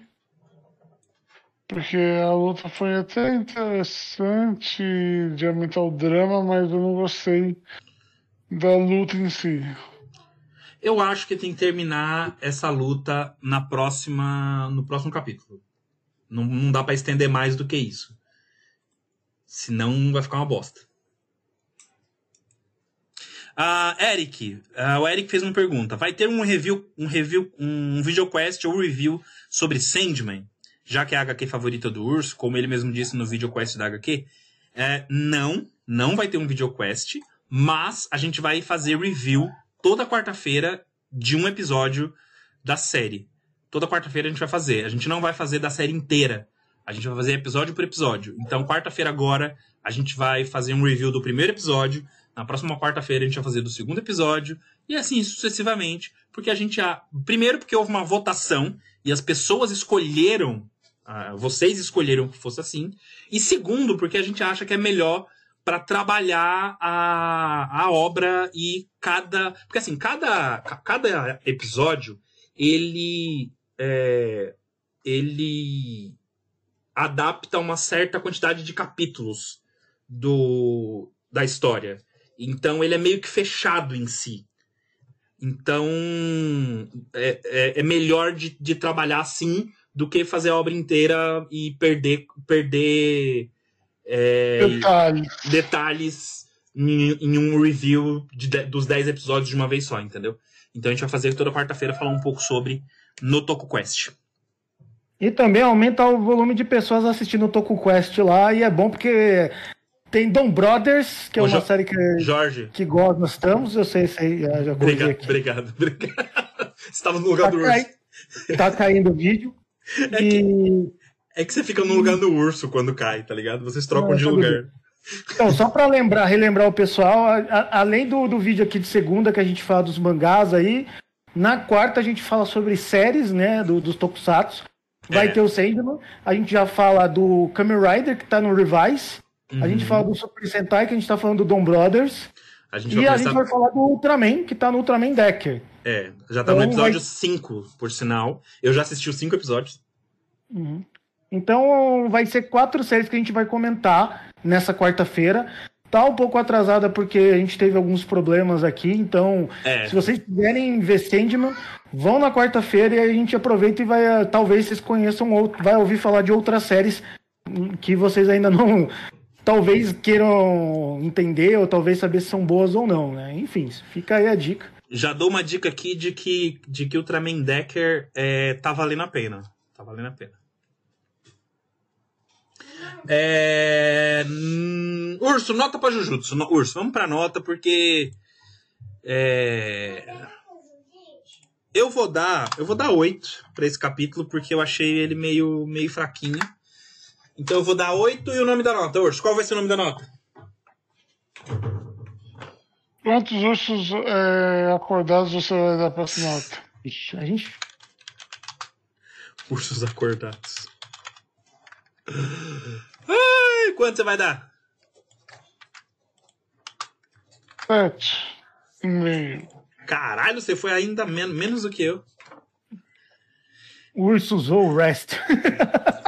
Porque a luta foi até interessante de aumentar o drama, mas eu não gostei da luta em si. Eu acho que tem que terminar essa luta na próxima, no próximo capítulo. Não, não dá pra estender mais do que isso. Senão vai ficar uma bosta. Ah, Eric, ah, o Eric fez uma pergunta. Vai ter um review, um review, um videoquest ou review sobre Sandman, já que é a HQ favorita do Urso, como ele mesmo disse no videoquest da HQ? É, não, não vai ter um videoquest, mas a gente vai fazer review toda quarta-feira de um episódio da série. Toda quarta-feira a gente vai fazer. A gente não vai fazer da série inteira. A gente vai fazer episódio por episódio. Então, quarta-feira agora, a gente vai fazer um review do primeiro episódio. Na próxima quarta-feira, a gente vai fazer do segundo episódio. E assim sucessivamente. Porque a gente já. Primeiro, porque houve uma votação e as pessoas escolheram. ah, vocês escolheram que fosse assim. E segundo, porque a gente acha que é melhor para trabalhar a, a obra e cada. Porque assim, cada, ca- cada episódio ele. É, ele adapta uma certa quantidade de capítulos do, da história. Então ele é meio que fechado em si. Então é, é, é melhor de, de trabalhar assim do que fazer a obra inteira e perder, perder é, Detalhe. detalhes em, em um review de de- dos 10 episódios de uma vez só, entendeu? Então a gente vai fazer toda quarta-feira falar um pouco sobre no Toku Quest. E também aumenta o volume de pessoas assistindo o Toku Quest lá, e é bom porque tem Dom Brothers, que é Ô, uma Jo- série que, Jorge, que nós gostamos, eu sei, sei, já já obrigado, aqui. obrigado, obrigado. Estava no lugar Tá, do urso. cai- tá caindo o vídeo. E, É que você fica no lugar do urso quando cai, tá ligado? Vocês trocam Não, de lugar. então, só para lembrar, relembrar o pessoal, a- a- além do, do vídeo aqui de segunda que a gente fala dos mangás aí, na quarta a gente fala sobre séries, né, do, dos tokusatsu. Vai É. ter o Sandman, a gente já fala do Kamen Rider, que tá no Revise. A gente Uhum. fala do Super Sentai, que a gente tá falando do Dom Brothers. A gente E vai a começar. gente vai falar do Ultraman, que tá no Ultraman Decker. É, já tá no Então episódio vai- 5, por sinal. Eu já assisti os 5 episódios. Então vai ser quatro séries que a gente vai comentar nessa quarta-feira. Tá um pouco atrasada porque a gente teve alguns problemas aqui, então É. se vocês quiserem ver Sandman, vão na quarta-feira e a gente aproveita e vai, eh, talvez vocês conheçam outro, vai ouvir falar de outras séries que vocês ainda não, talvez queiram entender ou talvez saber se são boas ou não, né? Enfim, fica aí a dica. Já dou uma dica aqui de que, de que Ultraman Decker é, tá valendo a pena. Tá valendo a pena. É, hum, Urso, nota pra Jujutsu. No- Urso, vamos pra nota porque. É, eu vou dar. Eu vou dar 8 pra esse capítulo, porque eu achei ele meio, meio fraquinho. Então eu vou dar 8 e o nome da nota. Urso, qual vai ser o nome da nota? Quantos ursos é, acordados você vai dar pra essa nota? Ixi, a gente Ursos acordados. Ai, quanto você vai dar? Sete e meio. Caralho, você foi ainda men menos do que eu. o Urso usou o Rest.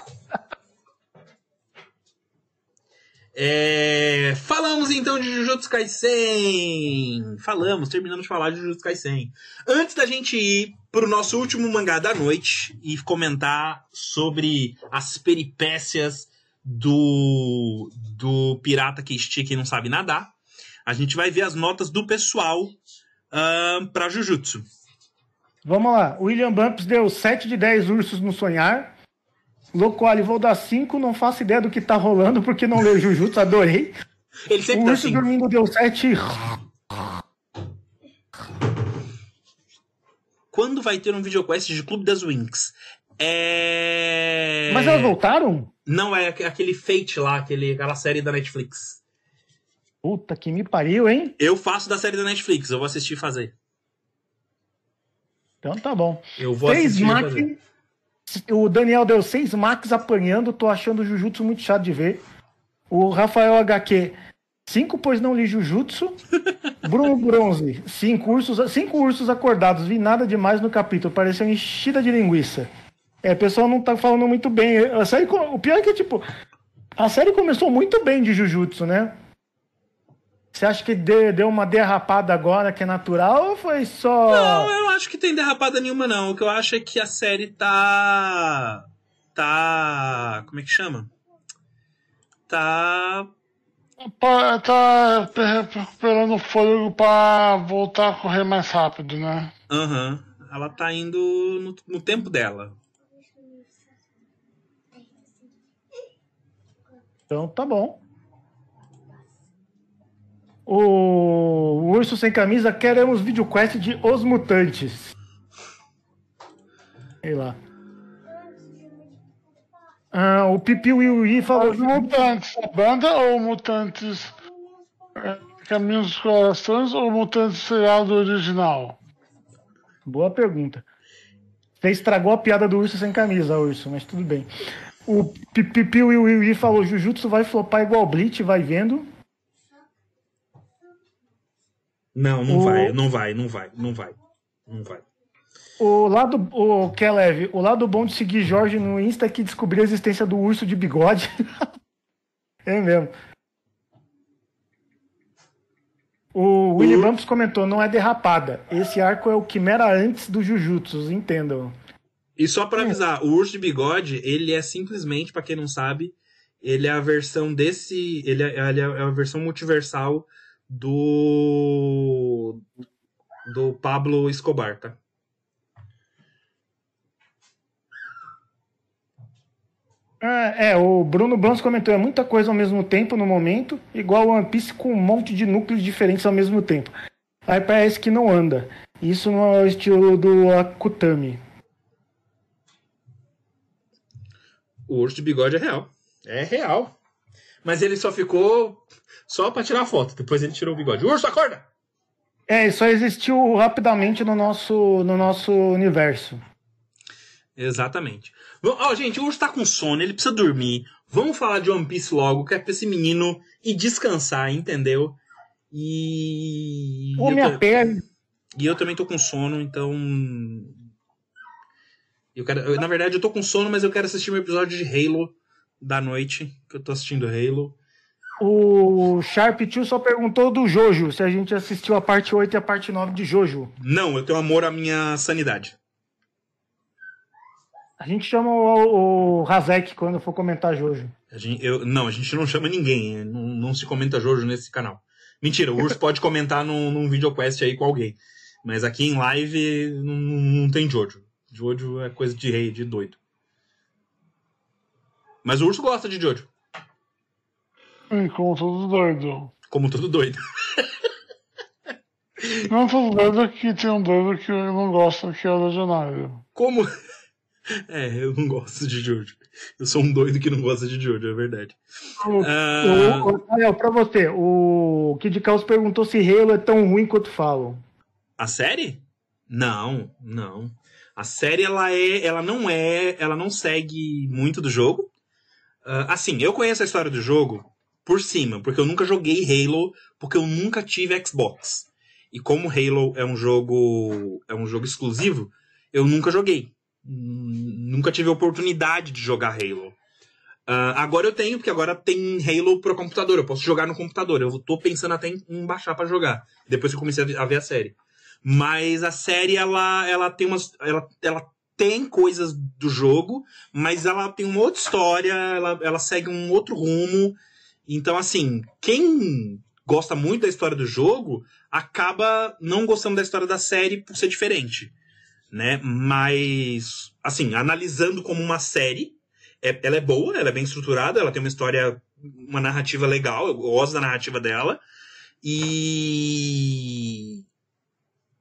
É, Falamos então de Jujutsu Kaisen. Falamos, terminamos de falar de Jujutsu Kaisen. Antes da gente ir pro nosso último mangá da noite e comentar sobre as peripécias do, do pirata que estica e não sabe nadar, a gente vai ver as notas do pessoal ahn, pra Jujutsu. Vamos lá. William Bumps deu 7 de 10 ursos no sonhar. Locoli, vou dar 5, não faço ideia do que tá rolando, porque não leu Jujutsu, adorei. Ele O sempre tá urso assim. dormindo deu 7. Quando vai ter um videoquest de Clube das Winx? É. Mas elas voltaram? Não, é aque- aquele Fate lá, aquele, aquela série da Netflix. Puta que me pariu, hein? Eu faço da série da Netflix, eu vou assistir e fazer. Então tá bom. Eu vou Seis assistir Max. fazer. O Daniel deu seis Max apanhando, tô achando o Jujutsu muito chato de ver. O Rafael HQ, cinco, pois não li Jujutsu. Bruno Bronze, cinco ursos, cinco ursos acordados, vi nada demais no capítulo, pareceu enchida de linguiça. É, o pessoal não tá falando muito bem. A série, o pior é que, tipo, a série começou muito bem de Jujutsu, né? Você acha que de- deu uma derrapada agora que é natural ou foi só. Não, eu não acho que tem derrapada nenhuma, não. O que eu acho é que a série tá. Tá. Como é que chama? Tá. Tá pe- recuperando fôlego pra voltar a correr mais rápido, né? Aham. Ela tá indo no, no tempo dela. Então tá bom. O Urso Sem Camisa queremos videoquest de Os Mutantes. Sei lá. Ah, o Pipiu e o I falou. Os Mutantes, a banda ou Mutantes é, Caminhos dos Corações ou Mutantes seriado original? Boa pergunta. Você estragou a piada do urso sem camisa, urso, mas tudo bem. O Pipiu e o I falou: Jujutsu vai flopar igual Bleach, vai vendo. Não, não O- vai, não vai, não vai, não vai. Não vai. O lado, o que é leve, o lado bom de seguir Jorge no Insta é que descobri a existência do urso de bigode. é mesmo. O Willy O- Bumps comentou, não é derrapada. Esse arco é o Quimera antes do Jujutsu, entendam. E só pra avisar, o urso de bigode, ele é simplesmente, pra quem não sabe, ele é a versão desse. Ele é, ele é a versão multiversal do. do Pablo Escobar, tá? É, é, o Bruno Blancs comentou, é muita coisa ao mesmo tempo no momento, igual One Piece com um monte de núcleos diferentes ao mesmo tempo. Aí parece que não anda. Isso não é o estilo do Akutami. O urso de bigode é real. É real. Mas ele só ficou só pra tirar a foto. Depois ele tirou o bigode. Urso, acorda! É, só existiu rapidamente no nosso, no nosso universo. Exatamente. Ó, gente, o urso tá com sono, ele precisa dormir. Vamos falar de One Piece logo, que é pra esse menino ir descansar, entendeu? E. Ô, minha tô- perna. E eu também tô com sono, então. Eu quero, eu, na verdade, eu tô com sono, mas eu quero assistir um episódio de Halo da noite, que eu tô assistindo Halo. O Sharp Tio só perguntou do Jojo, se a gente assistiu a parte 8 e a parte 9 de Jojo. Não, eu tenho amor à minha sanidade. A gente chama o, o Hazek quando for comentar Jojo. A gente, eu, não, a gente não chama ninguém. Não, não se comenta Jojo nesse canal. Mentira, o Urso pode comentar num, num videoquest aí com alguém. Mas aqui em live não, não tem Jojo. Jojo é coisa de rei, de doido. Mas o Urso gosta de Jojo. E como todo doido. Como todo doido. Não todo doido é que tem um doido que eu não gosto, que é o Legionário. Como. É, eu não gosto de Jojo. Eu sou um doido que não gosta de Jojo, é verdade. O, Ah. o, Daniel, pra você, o Kid Caos perguntou se Halo é tão ruim quanto falam. A série? Não, não. A série ela é, ela não é, ela não segue muito do jogo. Ah, assim, eu conheço a história do jogo por cima, porque eu nunca joguei Halo, porque eu nunca tive Xbox. E como Halo é um jogo, é um jogo exclusivo, eu nunca joguei. Nunca tive oportunidade de jogar Halo. Ah, agora eu tenho, porque agora tem Halo pro computador. Eu posso jogar no computador. Eu tô pensando até em, baixar pra jogar. Depois que eu comecei a ver a série. Mas a série, ela, ela tem umas. Ela, ela tem coisas do jogo, mas ela tem uma outra história, ela, ela segue um outro rumo. Então, assim, quem gosta muito da história do jogo acaba não gostando da história da série por ser diferente. Né? Mas, assim, analisando como uma série, é- ela é boa, ela é bem estruturada, ela tem uma história, uma narrativa legal, eu gosto da narrativa dela. E.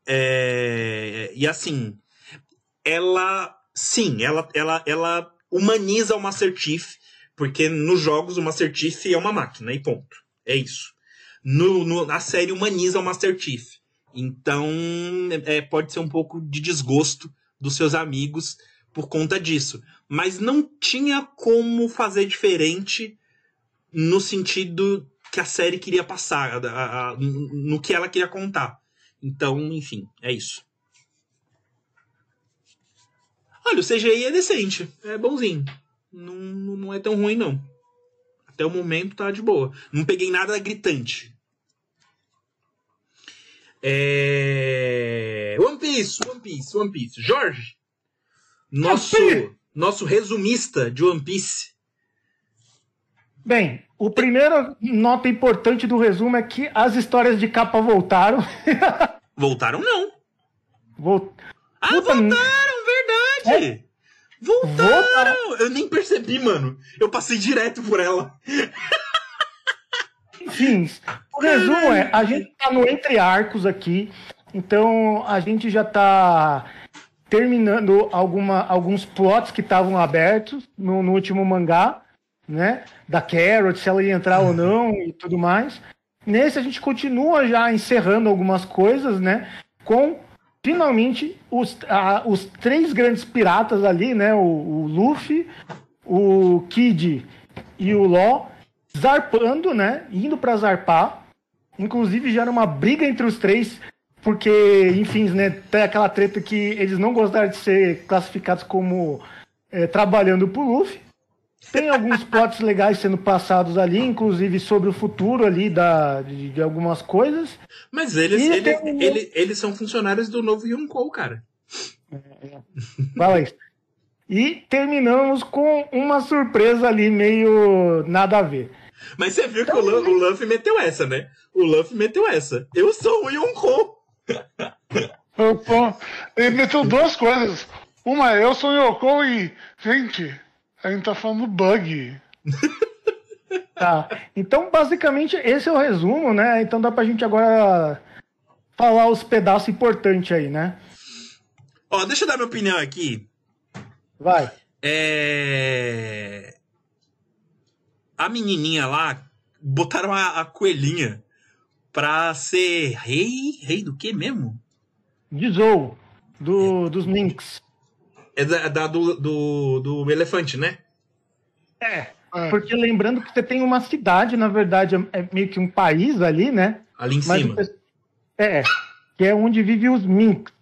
É, e assim, ela. Sim, ela, ela, ela humaniza o Master Chief Porque nos jogos o Master Chief é uma máquina e ponto. É isso. No, no, a série humaniza o Master Chief. Então, é, pode ser um pouco de desgosto dos seus amigos por conta disso. Mas não tinha como fazer diferente no sentido que a série queria passar, a, a, no que ela queria contar. Então, enfim, é isso. Olha, o CGI é decente, é bonzinho. Não, não é tão ruim, não. Até o momento tá de boa. Não peguei nada gritante. É... One Piece, One Piece, One Piece. Jorge, nosso, nosso resumista de One Piece. Bem, o primeiro nota importante do resumo é que as histórias de capa voltaram. voltaram não. Volt... Ah, Puta, voltaram, verdade! É? Voltaram! voltaram! Eu nem percebi, mano. Eu passei direto por ela. Enfim, o resumo é, a gente tá no entre arcos aqui, então a gente já tá terminando alguma, alguns plots que estavam abertos no, no, último mangá, né? Da Carrot, se ela ia entrar ou não e tudo mais. Nesse a gente continua já encerrando algumas coisas, né? Com finalmente os, a, os três grandes piratas ali, né? O, o Luffy, o Kid e o Law zarpando, né? Indo para zarpar. Inclusive já era uma briga entre os três, porque, enfim, né? Tem aquela treta que eles não gostaram de ser classificados como é, trabalhando pro Luffy. Tem alguns plots legais sendo passados ali, inclusive sobre o futuro ali da, de, de algumas coisas. Mas eles, eles, um... eles, eles, são funcionários do novo Yonkou, cara. Fala isso. E terminamos com uma surpresa ali meio nada a ver. Mas você viu que o, Luffy, o Luffy meteu essa, né? O Luffy meteu essa. Eu sou o Yonkou. Ele meteu duas coisas. Uma, eu sou o Yonkou e. Gente, a gente tá falando bug. tá. Então, basicamente, esse é o resumo, né? Então dá pra gente agora falar os pedaços importantes aí, né? Ó, deixa eu dar minha opinião aqui. Vai. É a menininha lá, botaram a, a coelhinha pra ser rei. Rei do que mesmo? De Zou, do, dos Minks. É da, da do, do, do, elefante, né? É, é, porque lembrando que você tem uma cidade, na verdade, é meio que um país ali, né? Ali em Mas, cima. É, que é onde vivem os Minks.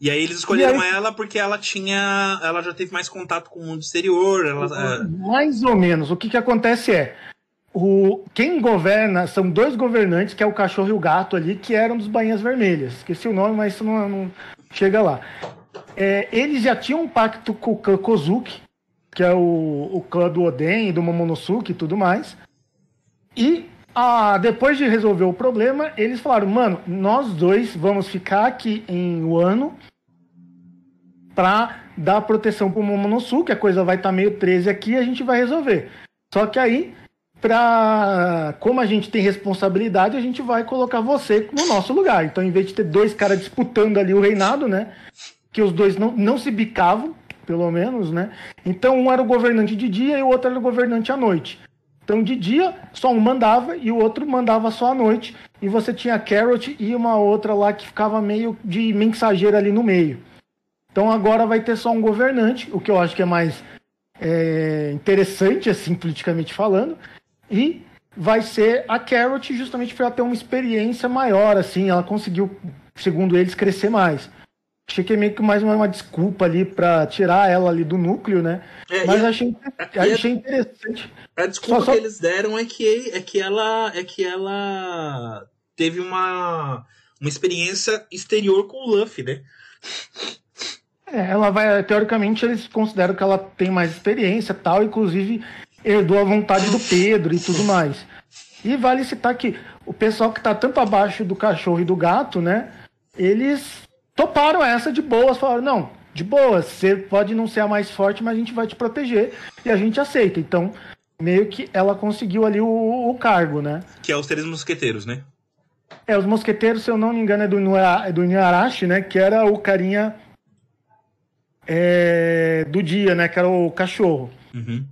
E aí eles escolheram aí... ela porque ela tinha. Ela já teve mais contato com o mundo exterior. Ela, é. mais ou menos. O que, que acontece é. O, quem governa são dois governantes, que é o cachorro e o gato ali, que eram dos Bainhas Vermelhas. Esqueci o nome, mas isso não, não chega lá. É, eles já tinham um pacto com o clã Kozuki, que é o, o clã do Oden, do Momonosuke e tudo mais. E ah, depois de resolver o problema, eles falaram, mano, nós dois vamos ficar aqui em Wano para dar proteção pro Momonosuke, a coisa vai estar tá meio 13 aqui, a gente vai resolver. Só que aí, pra... como a gente tem responsabilidade, a gente vai colocar você no nosso lugar. Então, em vez de ter dois caras disputando ali o reinado, né? Que os dois não, não se bicavam, pelo menos, né? Então, um era o governante de dia e o outro era o governante à noite. Então, de dia, só um mandava e o outro mandava só à noite. E você tinha a Carrot e uma outra lá que ficava meio de mensageira ali no meio. Então agora vai ter só um governante, o que eu acho que é mais é, interessante, assim, politicamente falando. E vai ser a Carrot justamente para ela ter uma experiência maior, assim, ela conseguiu, segundo eles, crescer mais. Achei que é meio que mais uma, uma desculpa ali para tirar ela ali do núcleo, né? É, Mas a, achei, achei interessante. A desculpa só, só... que eles deram é que, é que ela é que ela teve uma, uma experiência exterior com o Luffy, né? É, ela vai, teoricamente, eles consideram que ela tem mais experiência tal, inclusive herdou a vontade do Pedro e tudo mais. E vale citar que o pessoal que está tanto abaixo do cachorro e do gato, né? Eles toparam essa de boas, falaram, não, de boas, você pode não ser a mais forte, mas a gente vai te proteger e a gente aceita. Então, meio que ela conseguiu ali o, o cargo, né? Que é os três mosqueteiros, né? É, os mosqueteiros, se eu não me engano, é do, é do Inuarashi, né? Que era o carinha é, do dia, né? Que era o cachorro. Uhum.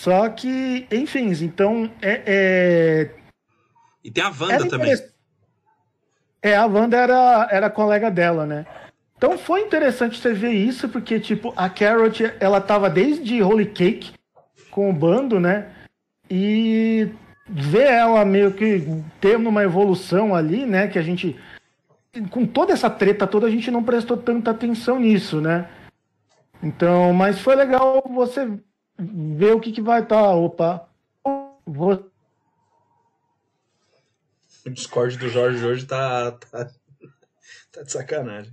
Só que, enfim, então é, é, E tem a Wanda também. É, a Wanda era, era colega dela, né? Então foi interessante você ver isso, porque, tipo, a Carrot, ela tava desde Holy Cake com o bando, né? E ver ela meio que tendo uma evolução ali, né? Que a gente. Com toda essa treta toda, a gente não prestou tanta atenção nisso, né? Então, mas foi legal você ver o que, que vai estar. opa. Vou O Discord do Jorge hoje tá, tá, tá de sacanagem.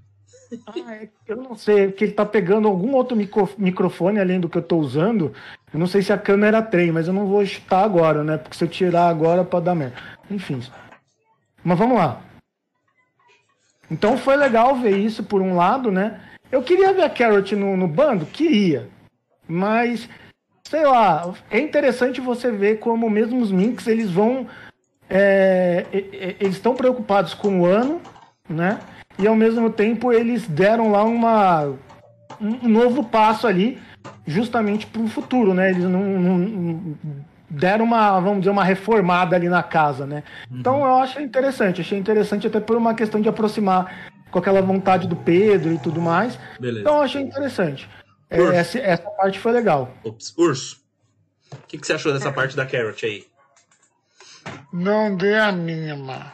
Ah, é eu não sei, porque ele tá pegando algum outro micro- microfone além do que eu tô usando. Eu não sei se a câmera tem, mas eu não vou chutar agora, né? Porque se eu tirar agora pode dar merda. Enfim. Mas vamos lá. Então foi legal ver isso por um lado, né? Eu queria ver a Carrot no, no bando? Queria. Mas, sei lá, é interessante você ver como mesmo os Minks, eles vão. é, eles estão preocupados com o ano, né? E ao mesmo tempo eles deram lá uma, um novo passo ali, justamente para o futuro, né? Eles não, não- deram uma, vamos dizer, uma reformada ali na casa, né? Então eu achei interessante, achei interessante até por uma questão de aproximar com aquela vontade do Pedro e tudo mais. Beleza. Então eu achei interessante. É, essa, essa parte foi legal. Ops. Urso. O que, que você achou dessa parte da Carrot aí? Não dê a mínima.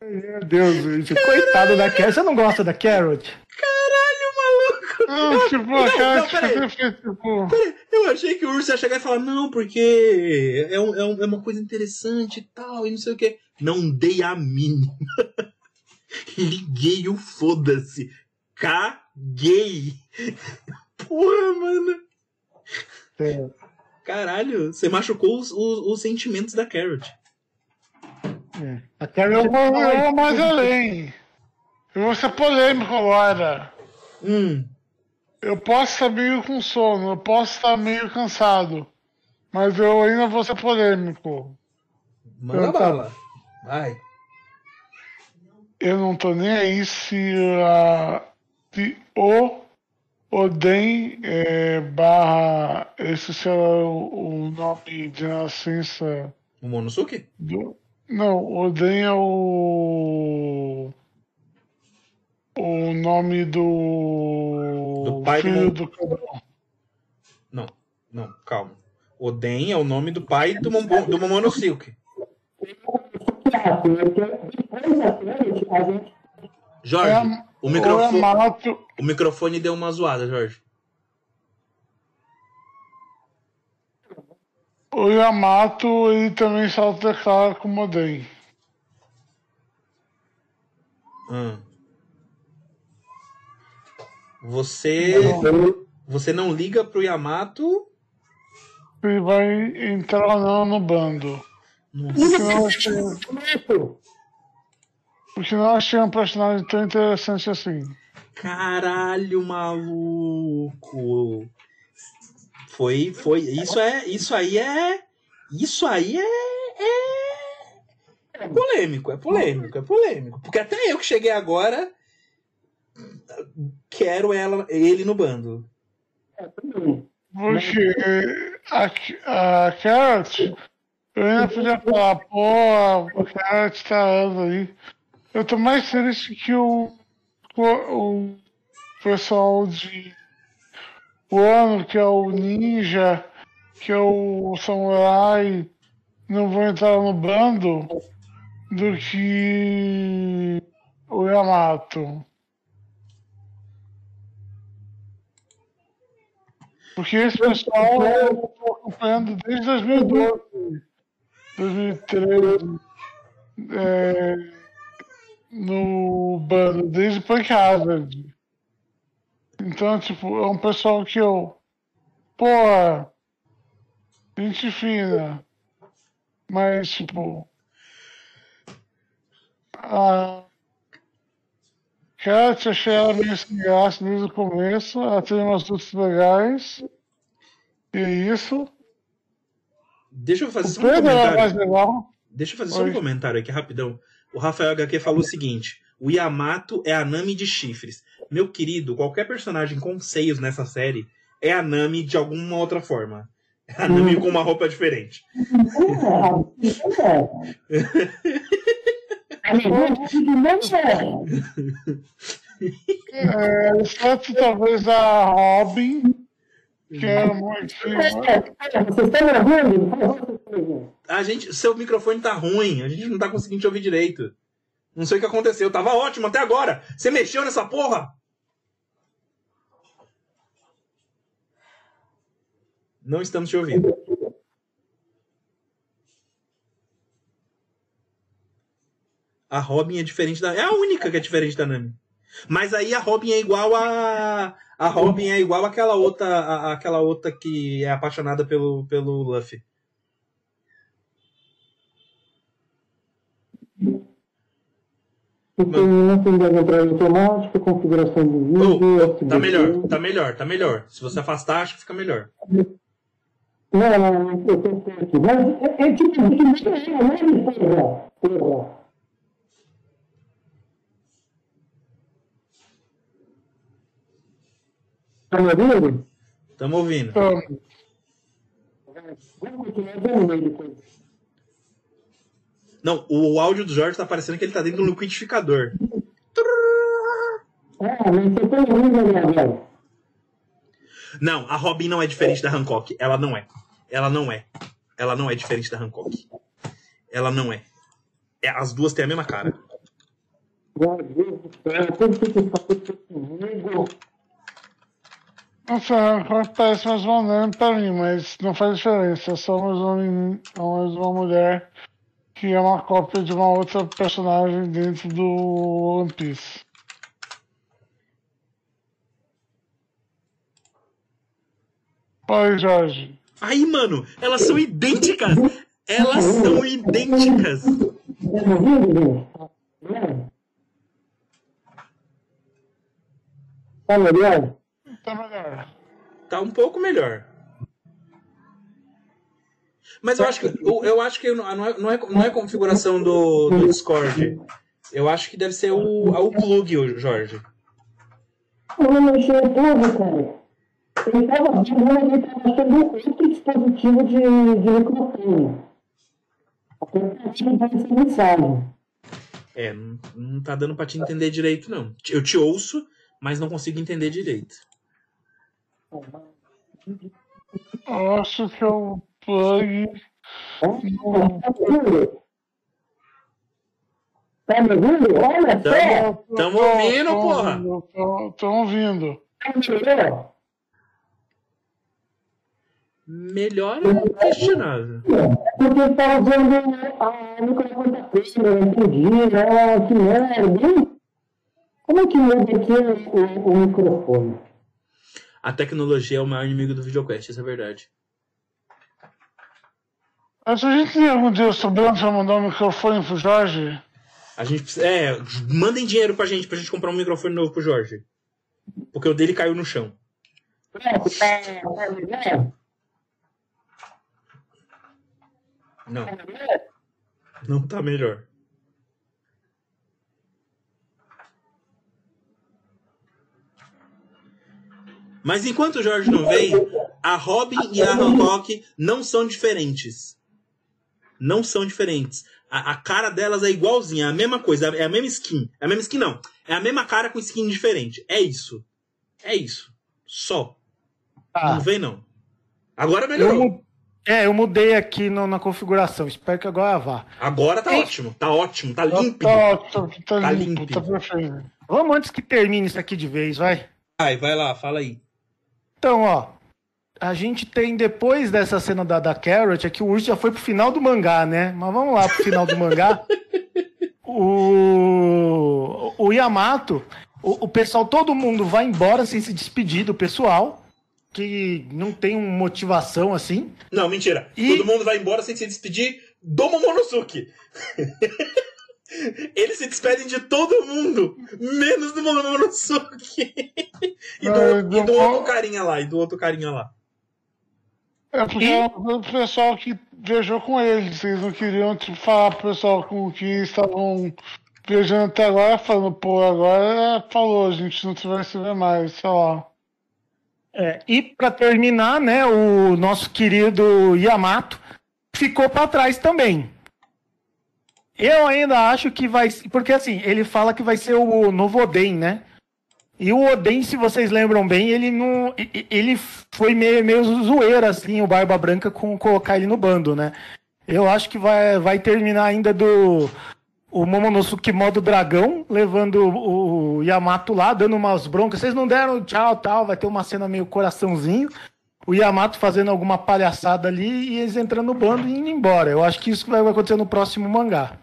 Meu Deus, Luiz, coitado da Carrot. Você não gosta da Carrot? Não, tipo, a não, cara peraí. fica tipo. Eu achei que o urso ia chegar e falar, não, porque é, um- é um- é uma coisa interessante e tal, e não sei o que. Não dei a mínima. Liguei o foda-se. Caguei. Porra, mano. É. Caralho, você machucou os, os- os sentimentos da Carrot. É. A Eu Carrot vou, eu vou mais além. Eu vou ser polêmico agora. Hum, Eu posso estar meio com sono, eu posso estar meio cansado. Mas eu ainda vou ser polêmico. manda tá. bala. Vai. Eu não tô nem aí se, a, se o Oden é, barra. Esse será o, o nome de nascença O Monosuke? do. Não, Oden é o. O nome do. Do pai do filho Mon- do Cabral. Não, não, calma. Oden é o nome do pai do, Mombo- do Momonosuke. Jorge, É, o, é microfone, Mato. o microfone deu uma zoada, Jorge. O Yamato, ele também se autodeclara como Oden. Hum. Você, você não liga pro Yamato? Ele vai entrar ou não no bando. Porque não achei, porque não achei um personagem tão interessante assim. Caralho, maluco. Foi, foi. Isso é, isso aí é, isso aí é, é, é polêmico, é polêmico, é polêmico. Porque até eu que cheguei agora quero ela, ele no bando. Porque a, a Carrot, eu ainda podia falar, pô, a Carrot tá aí. Eu tô mais triste que o, o, o pessoal de Wano, que é o Ninja, que é o Samurai, não vão entrar no bando do que o Yamato. Porque esse pessoal eu tô acompanhando desde 2012, 2013, é, no bando, desde Punk Hazard. Então, tipo, é um pessoal que eu, pô, gente fina, mas, tipo, Ela meio sem graça desde o começo, ela tem umas lutas legais, e é isso. Deixa eu fazer O só um comentário. Deixa eu fazer só um comentário aqui rapidão. O Rafael HQ falou o seguinte: o Yamato é a Nami de chifres. Meu querido, qualquer personagem com seios nessa série é a Nami de alguma outra forma. É a Nami com uma roupa diferente. É, exceto talvez a Robin, que era muito. Vocês estão me ouvindo? A gente, seu microfone tá ruim, a gente não tá conseguindo te ouvir direito. Não sei o que aconteceu, tava ótimo até agora. Você mexeu nessa porra? Não estamos te ouvindo. A Robin é diferente da. É a única que é diferente da Nami. Mas aí a Robin é igual a. A Robin é igual àquela outra. a- aquela outra que é apaixonada pelo, pelo Luffy. Sistema de entrada automática, configuração de vídeo. Oh, tá melhor, tá melhor, tá melhor. Se você afastar, acho que fica melhor. Não, não, não, eu testei aqui. Mas é, é tipo, é tipo, é tipo, porra, porra. Tá me ouvindo? Tamo ouvindo. Então. Não, o áudio do Jorge tá parecendo que ele tá dentro de um liquidificador. Ah? Não, a Robin não é diferente da Hancock. Ela não é. Ela não é. Ela não é diferente da Hancock. Ela não é. É, as duas têm a mesma cara. Meu Deus do céu, parece mais uma Nami pra mim, mas não faz diferença. É só mais uma, men- é mais uma mulher que é uma cópia de uma outra personagem dentro do One Piece. Oi, Jorge. Aí, mano, elas são idênticas. Elas são idênticas. Tá. Tá melhor? Tá melhor. Tá um pouco melhor. Mas eu acho que eu, eu acho que não é, não é, não é configuração do, do Discord. Eu acho que deve ser o, o plug, o Jorge. Eu não mexi tudo, cara. Ele tava vendo, ele tava achando outro dispositivo de, de microfone. Aplicativo de essa mensagem. É, não, não tá dando pra te entender direito, não. Eu te ouço, mas não consigo entender direito. Acho que é o plug. Tá me ouvindo? Tá me ouvindo? Olha só! Tamo, ouvindo, porra! Estão ouvindo. Tá melhor? Melhor é questionável. Porque ele tá usando a microfone da câmera, eu entendi, né? Que merda, hein? Como é que muda aqui o microfone? A tecnologia é o maior inimigo do VideoQuest, isso é verdade. Mas se a gente tem algum dia sobrando pra mandar um microfone pro Jorge, A gente precisa. É, mandem dinheiro pra gente, pra gente comprar um microfone novo pro Jorge. Porque o dele caiu no chão. Não. Não tá melhor. Mas enquanto o Jorge não vem, a Robin e a Hancock não são diferentes. Não são diferentes. A, a cara delas é igualzinha, é a mesma coisa, é a mesma skin. É a mesma skin, não. É a mesma cara com skin diferente. É isso. É isso. Só. Tá. Não vem, não. Agora Eu melhorou. mu- é, eu mudei aqui no- na configuração. Espero que agora vá. Agora tá Ei. ótimo. Tá ótimo. Tá límpido. tá, tá, tá Tá limpo, limpo. Vamos antes que termine isso aqui de vez, vai. Vai, vai lá, fala aí. Então, ó. A gente tem, depois dessa cena da, da Carrot, aqui o urso já foi pro final do mangá, né? Mas vamos lá pro final do mangá. O, o Yamato, o, o pessoal, todo mundo vai embora sem se despedir do pessoal, que não tem uma motivação assim. Não, mentira. E- Todo mundo vai embora sem se despedir do Momonosuke. Eles se despedem de todo mundo, menos do Momonosuke. e, do, Ah, e do do- outro carinha lá, e do outro carinha lá. É porque E- é o pessoal que viajou com eles, eles não queriam tipo, falar pro pessoal com que estavam viajando até agora, falando, pô, agora falou, a gente não vai se ver mais, sei lá. É, e para terminar, né, o nosso querido Yamato ficou para trás também. Eu ainda acho que vai, porque assim, ele fala que vai ser o novo Oden, né? E o Oden, se vocês lembram bem, ele não, ele foi meio, meio zoeira assim, o Barba Branca com colocar ele no bando, né? Eu acho que vai, vai terminar ainda do o Momonosuke modo dragão, levando o Yamato lá, dando umas broncas. Vocês não deram tchau, tal, vai ter uma cena meio coraçãozinho. O Yamato fazendo alguma palhaçada ali e eles entrando no bando e indo embora. Eu acho que isso vai acontecer no próximo mangá.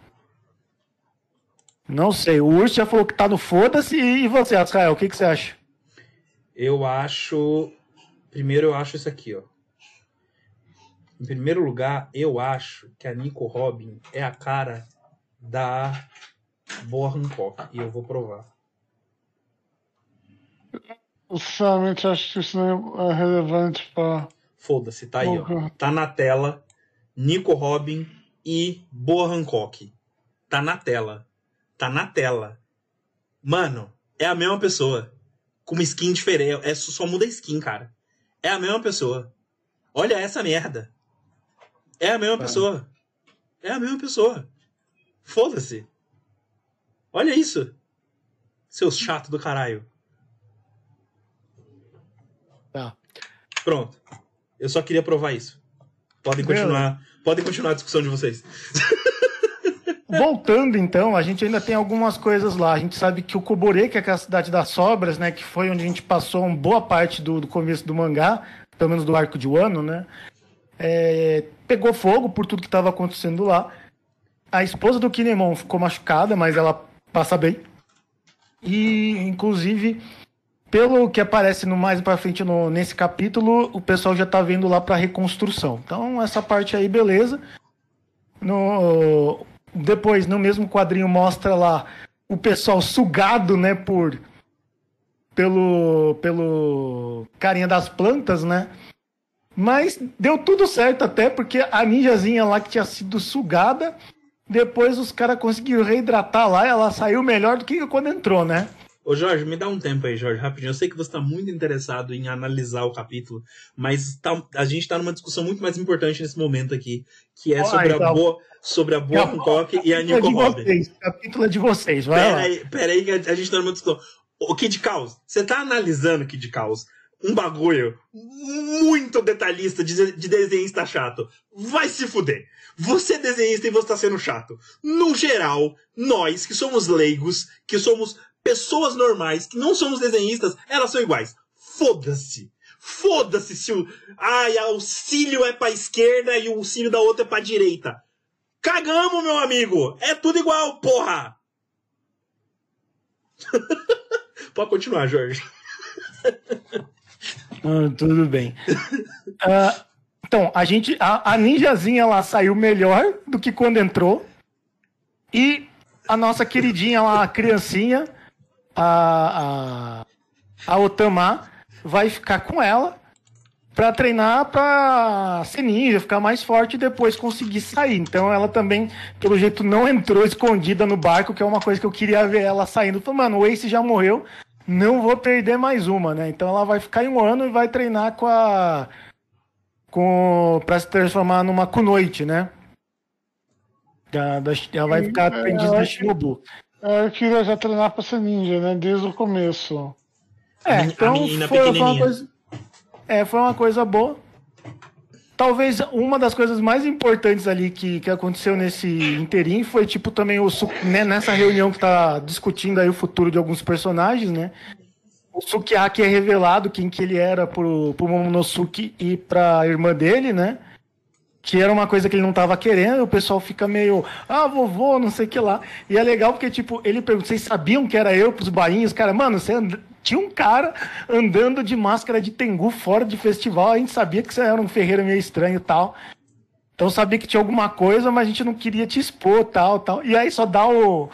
Não sei, o Urso já falou que tá no foda-se. E você, Azrael, o que, que você acha? Eu acho. Primeiro, eu acho isso aqui, ó. Em primeiro lugar, eu acho que a Nico Robin é a cara da Boa Hancock. E eu vou provar. Eu sinceramente acho que isso não é relevante pra. Foda-se, tá aí, ó. Tá na tela. Nico Robin e Boa Hancock. Tá na tela. Tá na tela. Mano, é a mesma pessoa. Com uma skin diferente. É, só muda a skin, cara. É a mesma pessoa. Olha essa merda. É a mesma pessoa. É a mesma pessoa. Foda-se. Olha isso. Seus chato do caralho. Tá. Pronto. Eu só queria provar isso. Podem continuar, podem continuar a discussão de vocês. Voltando então, a gente ainda tem algumas coisas lá. A gente sabe que o Kobore, que é aquela cidade das sobras, né, que foi onde a gente passou uma boa parte do, do começo do mangá, pelo menos do arco de Wano, né, é, pegou fogo por tudo que estava acontecendo lá. A esposa do Kinemon ficou machucada, mas ela passa bem. E, inclusive, pelo que aparece no mais pra frente no, nesse capítulo, o pessoal já tá vendo lá pra reconstrução. Então, essa parte aí, beleza. No, depois, no mesmo quadrinho, mostra lá o pessoal sugado, né, por pelo pelo carinha das plantas, né? Mas deu tudo certo até porque a ninjazinha lá que tinha sido sugada, depois os caras conseguiram reidratar lá, ela saiu melhor do que quando entrou, né? Ô Jorge, me dá um tempo aí, Jorge, rapidinho. Eu sei que você está muito interessado em analisar o capítulo, mas tá- a gente está numa discussão muito mais importante nesse momento aqui, que é Ah, sobre, a então. boa, sobre a boa Hancock e a Nico Robin. o capítulo é de vocês, vai Pera lá. aí, pera aí que a a gente tá numa discussão. O Kid Caos, você tá analisando Kid Caos, um bagulho muito detalhista de, de desenhista chato. Vai se fuder. Você é desenhista e você tá sendo chato. No geral, nós que somos leigos, que somos pessoas normais, que não somos desenhistas, elas são iguais. Foda-se. Foda-se se o. Ai, o cílio é pra esquerda e o cílio da outra é pra direita. Cagamos, meu amigo! É tudo igual, porra! Pode continuar, Jorge. Ah, tudo bem. Ah, então, a gente. A, a ninjazinha lá saiu melhor do que quando entrou. E a nossa queridinha lá, a criancinha, a, a, a Otama, vai ficar com ela pra treinar pra ser ninja, ficar mais forte e depois conseguir sair. Então ela também, pelo jeito, não entrou escondida no barco, que é uma coisa que eu queria ver ela saindo. Falei, mano, o Ace já morreu, não vou perder mais uma, né? Então ela vai ficar em um ano e vai treinar com a. Com, pra se transformar numa Kunoichi, né? Da, da- ela vai ficar aprendiz da Shinobu. É, Eu queria já treinar pra ser ninja, né? Desde o começo. É, A men- a então foi, foi uma coisa. É, foi uma coisa boa. Talvez uma das coisas mais importantes ali que, que aconteceu nesse interim foi, tipo, também o né, nessa reunião que tá discutindo aí o futuro de alguns personagens, né? O Sukiyaki é revelado quem que ele era pro, pro Momonosuke e pra irmã dele, né? Que era uma coisa que ele não tava querendo, o pessoal fica meio, ah, vovô, não sei o que lá. E é legal porque, tipo, ele pergunta, vocês sabiam que era eu pros bainhos? Cara, mano, você and- tinha um cara andando de máscara de Tengu fora de festival, a gente sabia que você era um ferreiro meio estranho e tal. Então sabia que tinha alguma coisa, mas a gente não queria te expor, tal, tal. E aí só dá o.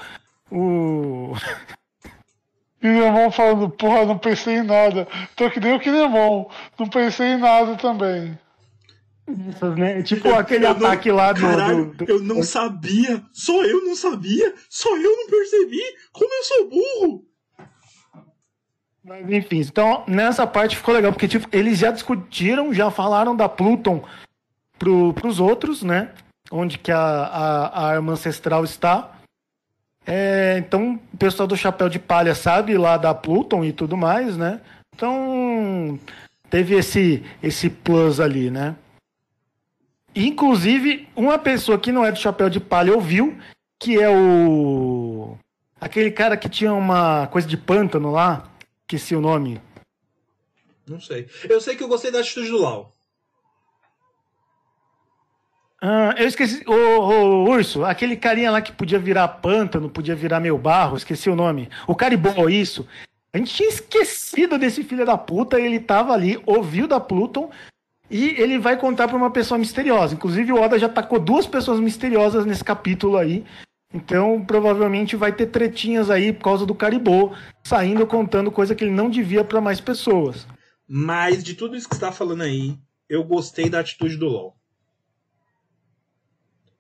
O. Kinemon falando, porra, não pensei em nada. Tô que nem o Kinemon. Não pensei em nada também. Né? Tipo aquele Eu não- ataque lá do. Caralho, do- do- eu não sabia. Só eu não sabia. Só eu não percebi. Como eu sou burro. Mas enfim, então nessa parte ficou legal, porque tipo, eles já discutiram, já falaram da Pluton pro, pros outros, né? Onde que a, a, a arma ancestral está. É, então o pessoal do Chapéu de Palha sabe lá da Pluton e tudo mais, né? Então teve esse, esse plus ali, né? Inclusive, uma pessoa que não é do Chapéu de Palha ouviu, que é o. Aquele cara que tinha uma coisa de pântano lá, esqueci o nome. Não sei. Eu sei que eu gostei da atitude do Lau. Ah, eu esqueci. O, o Urso, aquele carinha lá que podia virar pântano, podia virar meu barro, esqueci o nome. O Caribou, isso. A gente tinha esquecido desse filho da puta, ele tava ali, ouviu da Pluton e ele vai contar pra uma pessoa misteriosa. Inclusive, o Oda já tacou duas pessoas misteriosas nesse capítulo aí. Então, provavelmente vai ter tretinhas aí por causa do Caribou, saindo contando coisa que ele não devia pra mais pessoas. Mas de tudo isso que você tá falando aí, eu gostei da atitude do LoL.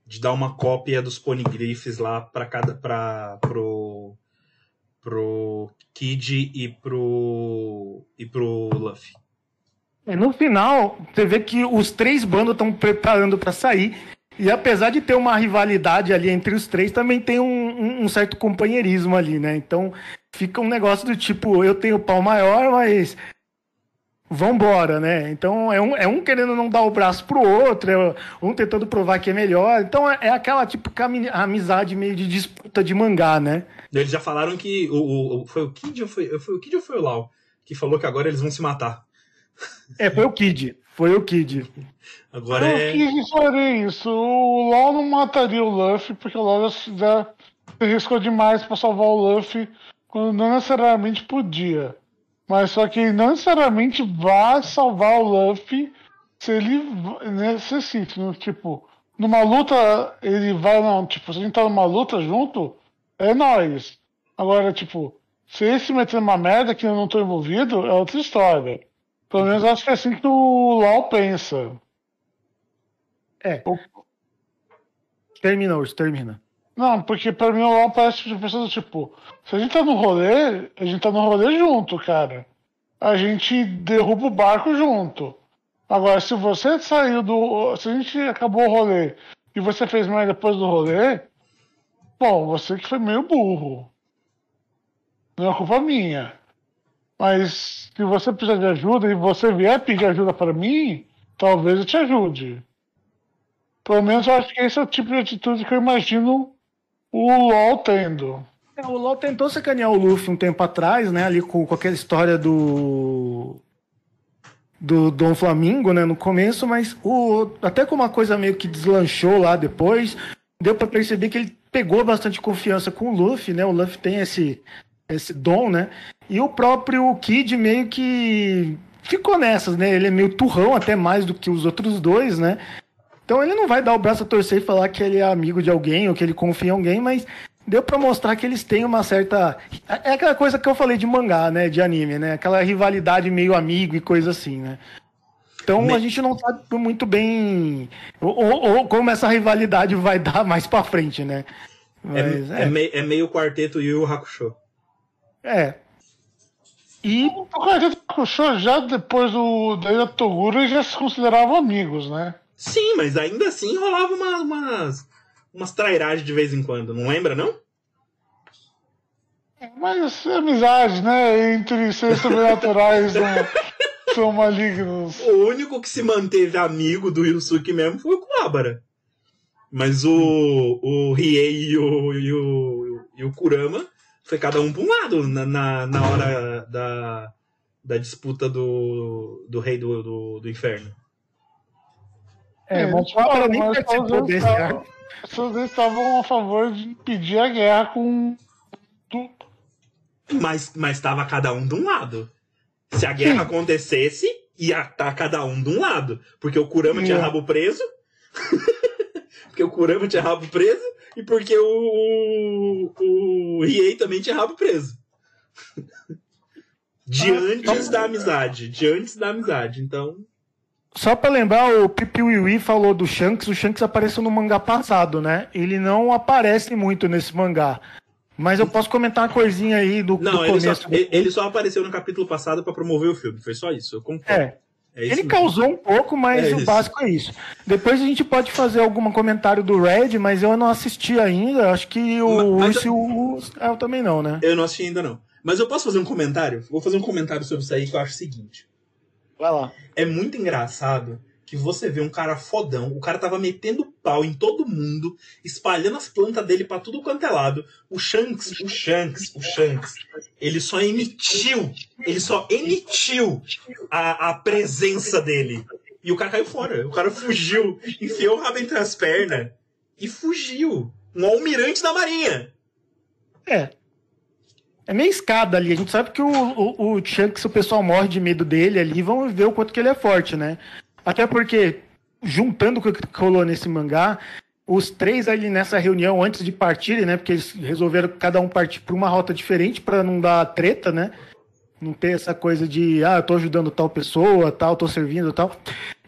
De dar uma cópia dos poneglyphs lá para cada para pro pro Kid e pro e pro Luffy. É, no final, você vê que os três bandos estão preparando para sair. E apesar de ter uma rivalidade ali entre os três, também tem um, um- certo companheirismo ali, né? Então fica um negócio do tipo, eu tenho pau maior, mas vambora, né? Então é um, é um querendo não dar o braço pro outro, é um tentando provar que é melhor. Então é, é aquela tipo amizade meio de disputa de mangá, né? Eles já falaram que o, o- o- foi o Kid ou foi, foi o Kid ou foi o Lau que falou que agora eles vão se matar. É, foi o Kid. Foi o Kid. Agora eu é quis fazer isso. O LOL não mataria o Luffy, porque o LOL já se arriscou demais pra salvar o Luffy quando não necessariamente podia. Mas só que ele não necessariamente vai salvar o Luffy se ele necessite. né? Tipo, numa luta, ele vai, não, tipo, se a gente tá numa luta junto, é nóis. Agora, tipo, se ele se meter numa merda que eu não tô envolvido, é outra história. Pelo menos acho que é assim que o LOL pensa. É. Termina, Urso, termina. Não, porque pra mim o LOL parece de pessoa tipo, se a gente tá no rolê, a gente tá no rolê junto, cara. A gente derruba o barco junto. Agora, se você saiu do. Se a gente acabou o rolê e você fez mais depois do rolê, bom, você que foi meio burro. Não é culpa minha. Mas se você precisar de ajuda e você vier pedir ajuda pra mim, talvez eu te ajude. Pelo menos eu acho que esse é o tipo de atitude que eu imagino o LOL tendo. É, o LoL tentou sacanear o Luffy um tempo atrás, né? Ali com, com aquela história do. Do Dom Flamingo, né? No começo, mas o, até como uma coisa meio que deslanchou lá depois, deu pra perceber que ele pegou bastante confiança com o Luffy, né? O Luffy tem esse, esse dom, né? E o próprio Kid meio que ficou nessas, né? Ele é meio turrão, até mais do que os outros dois, né? Então ele não vai dar o braço a torcer e falar que ele é amigo de alguém ou que ele confia em alguém, mas deu pra mostrar que eles têm uma certa. É aquela coisa que eu falei de mangá, né? De anime, né? Aquela rivalidade meio amigo e coisa assim, né? Então a gente não sabe muito bem ou, ou- ou como essa rivalidade vai dar mais pra frente, né? é, Mas, é, mei- é meio quarteto Yu Yu Hakusho. É. E O Hakusho, já depois do da Toguro, já se consideravam amigos, né? Sim, mas ainda assim rolava uma- umas, umas trairagens de vez em quando, não lembra, não? Mas é amizade, né? Entre seres sobrenaturais não são malignos. O único que se manteve amigo do Yusuke mesmo foi o Kuwabara. Mas o, o Riei e o, e, o, e o Kurama foi cada um pra um lado na, na, na hora da, da disputa do, do rei do, do, do inferno. é, mas o eles cara nem mas participou desse estavam- arco. todos eles estavam a favor de impedir a guerra com. Mas, mas tava cada um de um lado. Se a guerra acontecesse, ia estar cada um de um lado. Porque o Kurama tinha É. rabo preso. porque o Kurama tinha rabo preso. E porque o, o, o Riei também tinha rabo preso. De Ah, antes da amizade. De antes da amizade. Então. Só pra lembrar, o Pipi Wiwi falou do Shanks. O Shanks apareceu no mangá passado, né? Ele não aparece muito nesse mangá. Mas eu posso comentar uma coisinha aí do, Não, do ele começo. só, ele- ele só apareceu no capítulo passado pra promover o filme. Foi só isso, eu concordo. É, É ele mesmo. causou um pouco, mas É o isso. básico é isso. Depois a gente pode fazer algum comentário do Red, mas eu não assisti ainda. Acho que o Mas- Urso e o. Ah, eu também não, né? Eu não assisti ainda não. Mas eu posso fazer um comentário? Vou fazer um comentário sobre isso aí que eu acho o seguinte. Vai lá. É muito engraçado que você vê um cara fodão, o cara tava metendo pau em todo mundo, espalhando as plantas dele pra tudo quanto é lado. O Shanks, o Shanks, o Shanks, ele só emitiu, ele só emitiu a, a presença dele. E o cara caiu fora, o cara fugiu, enfiou o rabo entre as pernas e fugiu. Um almirante da marinha. É. É meio escada ali. A gente sabe que o, o, o Shanks, o pessoal morre de medo dele ali, vão ver o quanto que ele é forte, né? Até porque, juntando com o que rolou nesse mangá, os três ali nessa reunião, antes de partirem, né? Porque eles resolveram cada um partir por uma rota diferente pra não dar treta, né? Não ter essa coisa de, ah, eu tô ajudando tal pessoa, tal, tô servindo tal.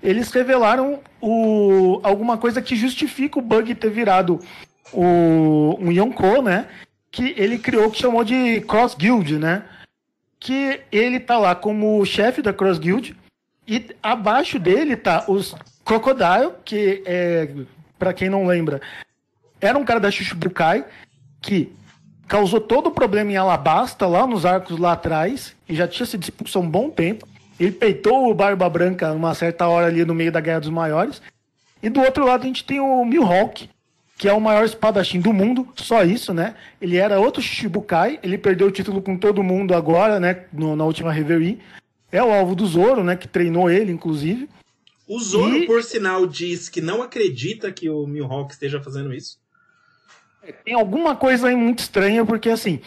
Eles revelaram o, alguma coisa que justifica o Bug ter virado o, um Yonko, né? Que ele criou, que chamou de Cross Guild, né? Que ele tá lá como chefe da Cross Guild e abaixo dele tá os Crocodile, que é, para quem não lembra, era um cara da Shichibukai que causou todo o problema em Alabasta, lá nos arcos lá atrás, e já tinha sido expulso há um bom tempo. Ele peitou o Barba Branca uma certa hora ali no meio da Guerra dos Maiores. E do outro lado a gente tem o Mihawk, que é o maior espadachim do mundo, só isso, né? Ele era outro Shichibukai, ele perdeu o título com todo mundo agora, né? No- na última Reverie. É o alvo do Zoro, né? Que treinou ele, inclusive. O Zoro, E- por sinal, diz que não acredita que o Mihawk esteja fazendo isso. Tem alguma coisa aí muito estranha, porque assim,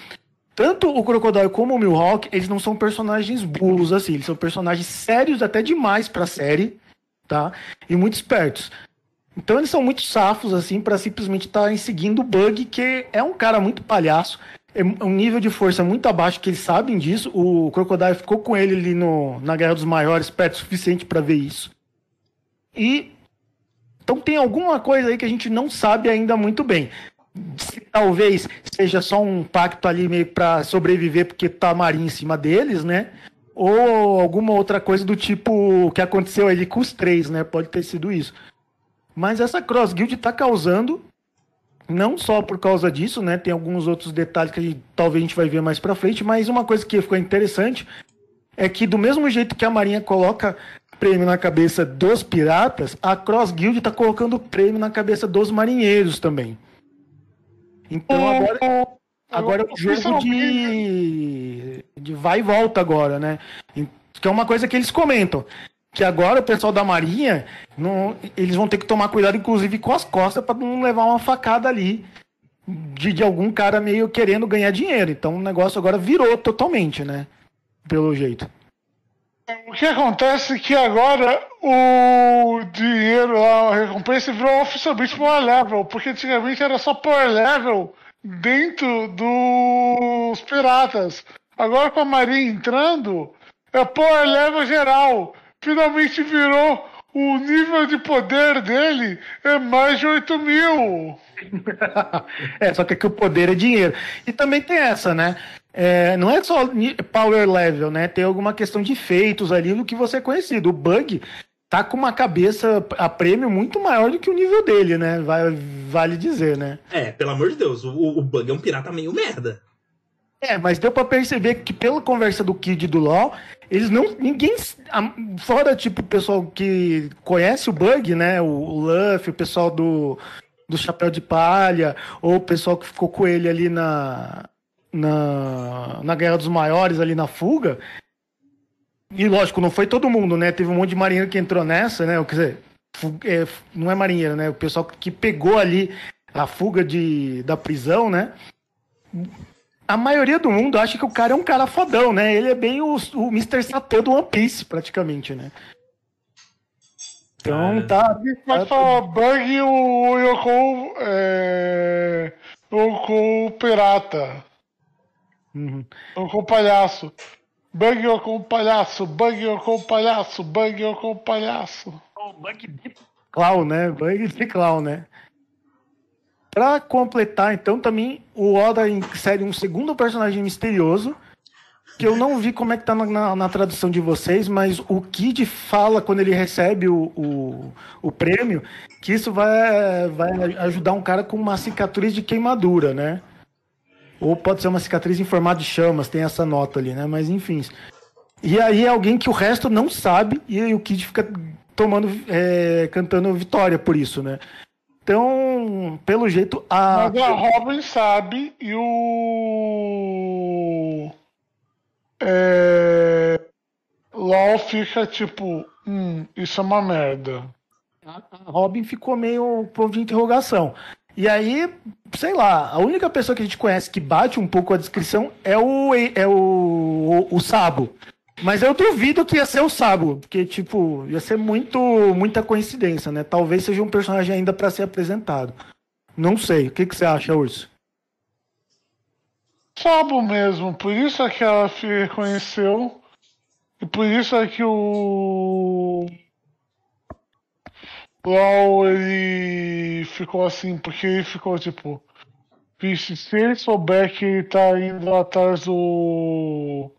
tanto o Crocodile como o Mihawk, eles não são personagens burros, assim, eles são personagens sérios até demais pra série, tá? E muito espertos. Então eles são muito safos, assim, pra simplesmente estarem seguindo o Bug, que é um cara muito palhaço, é um nível de força muito abaixo, que eles sabem disso. O Crocodile ficou com ele ali no, na Guerra dos Maiores, perto o suficiente pra ver isso. E então tem alguma coisa aí que a gente não sabe ainda muito bem talvez seja só um pacto ali meio para sobreviver porque tá a marinha em cima deles, né? Ou alguma outra coisa do tipo que aconteceu ali com os três, né? Pode ter sido isso. Mas essa Cross Guild tá causando, não só por causa disso, né? Tem alguns outros detalhes que talvez a gente vai ver mais pra frente, mas uma coisa que ficou interessante é que do mesmo jeito que a Marinha coloca prêmio na cabeça dos piratas, a Cross Guild tá colocando prêmio na cabeça dos marinheiros também. Então agora, agora é um jogo de, de vai e volta agora, né? Que é uma coisa que eles comentam. Que agora o pessoal da Marinha, não, eles vão ter que tomar cuidado, inclusive, com as costas, para não levar uma facada ali de, de algum cara meio querendo ganhar dinheiro. Então o negócio agora virou totalmente, né? Pelo jeito. O que acontece é que agora o dinheiro, a recompensa virou oficialmente power level, porque antigamente era só power level dentro dos piratas. Agora com a Marinha entrando, é power level geral. Finalmente virou o nível de poder dele é mais de 8 mil. é, só que aqui o poder é dinheiro. E também tem essa, né? É, não é só power level, né? Tem alguma questão de feitos ali do que você é conhecido. O Bug tá com uma cabeça a prêmio muito maior do que o nível dele, né? Vai, vale dizer, né? É, pelo amor de Deus, o, o Bug é um pirata meio merda. É, mas deu pra perceber que pela conversa do Kid e do LoL, eles não. Ninguém. Fora, tipo, o pessoal que conhece o Bug, né? O, o Luffy, o pessoal do, do Chapéu de Palha, ou o pessoal que ficou com ele ali na. Na, na Guerra dos Maiores, ali na fuga. E lógico, não foi todo mundo, né? Teve um monte de marinheiro que entrou nessa, né? Quer dizer, é, não é marinheiro, né? O pessoal que pegou ali a fuga de, da prisão, né? A maioria do mundo acha que o cara é um cara fodão, né? Ele é bem o, o Mr. Satã do One Piece, praticamente, né? Então tá. Mas falar Bug e o Yoko é. Yoko Pirata. Uhum. Yoko Palhaço. Buggy com o palhaço, Buggy com o palhaço, Buggy com o palhaço. O Bug de Clown, né? Bug de Clown, né? Pra completar, então, também o Oda insere um segundo personagem misterioso, que eu não vi como é que tá na, na, na tradução de vocês, mas o Kid fala quando ele recebe o, o, o prêmio que isso vai, vai ajudar um cara com uma cicatriz de queimadura, né? Ou pode ser uma cicatriz em formato de chamas, tem essa nota ali, né? Mas enfim. E aí é alguém que o resto não sabe, e o Kid fica tomando, é, cantando vitória por isso, né? Então, pelo jeito, a. Mas a Robin sabe e o. É... LOL fica tipo, hum, isso é uma merda. a Robin ficou meio ponto de interrogação. E aí, sei lá, a única pessoa que a gente conhece que bate um pouco a descrição é o, é o, o, o Sabo. Mas eu duvido que ia ser o Sabo, porque, tipo, ia ser muito, muita coincidência, né? Talvez seja um personagem ainda para ser apresentado. Não sei. O que, que você acha, Urso? Sabo mesmo, por isso é que ela se reconheceu. E por isso é que o. LOL ele ficou assim, porque ele ficou tipo. Vixe, se ele souber que ele tá indo atrás do.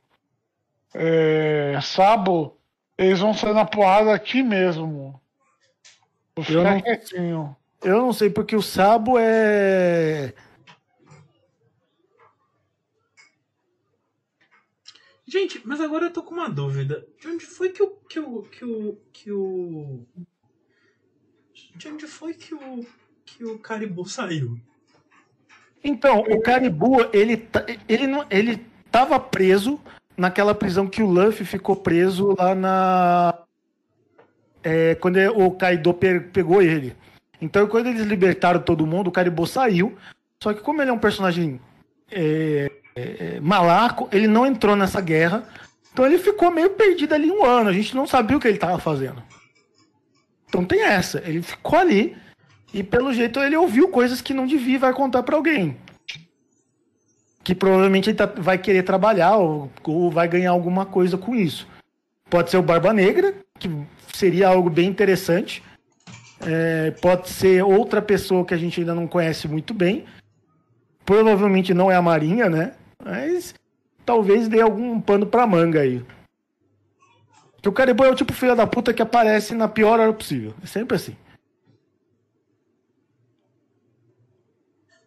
É, Sabo, eles vão sair na porrada aqui mesmo. Vou Eu ficar não- quietinho. Eu não sei, porque o Sabo é. Gente, mas agora eu tô com uma dúvida. De onde foi que o. que o. que o. que o. De onde foi que o. que o Caribou saiu? Então, o Caribou, ele, tá- ele, não, ele tava preso naquela prisão que o Luffy ficou preso lá na. é, quando é- o Kaido pe- pegou ele. Então, quando eles libertaram todo mundo, o Caribou saiu. Só que, como ele é um personagem é, é, malaco, ele não entrou nessa guerra. Então, ele ficou meio perdido ali um ano. A gente não sabia o que ele tava fazendo. Então, tem essa. Ele ficou ali. E pelo jeito ele ouviu coisas que não devia vai contar pra alguém. Que provavelmente ele tá- vai querer trabalhar ou, ou vai ganhar alguma coisa com isso. Pode ser o Barba Negra, que seria algo bem interessante. É, pode ser outra pessoa que a gente ainda não conhece muito bem. Provavelmente não é a Marinha, né? Mas talvez dê algum pano pra manga aí. Que o Caribou é o tipo filho da puta que aparece na pior hora possível. É sempre assim.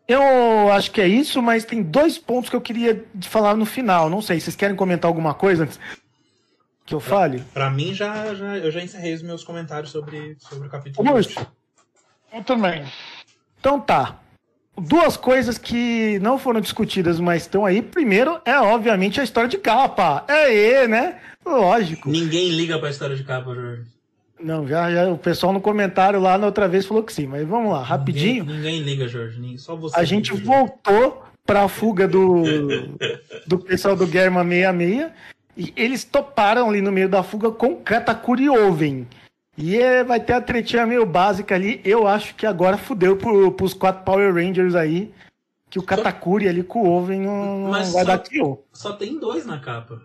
Eu acho que é isso, mas tem dois pontos que eu queria falar no final. Não sei, vocês querem comentar alguma coisa antes que eu fale? Pra mim, já, já, eu já encerrei os meus comentários sobre, sobre o capítulo. Urso. Eu também. Então tá. Duas coisas que não foram discutidas, mas estão aí. Primeiro é, obviamente, a história de capa. É, né? Lógico. Ninguém liga pra história de capa, Jorge. Não, já, já o pessoal no comentário lá na outra vez falou que sim, mas vamos lá, rapidinho. Ninguém, ninguém liga, Jorge. nem- Só você. A gente liga. voltou pra fuga do, do pessoal do Germa 66 e eles toparam ali no meio da fuga com Katakuri Oven. E é, vai ter a tretinha meio básica ali. Eu acho que agora fudeu pro, pros quatro Power Rangers aí. Que o Katakuri ali com o Oven não, não Mas vai só- dar KO. Só tem dois na capa.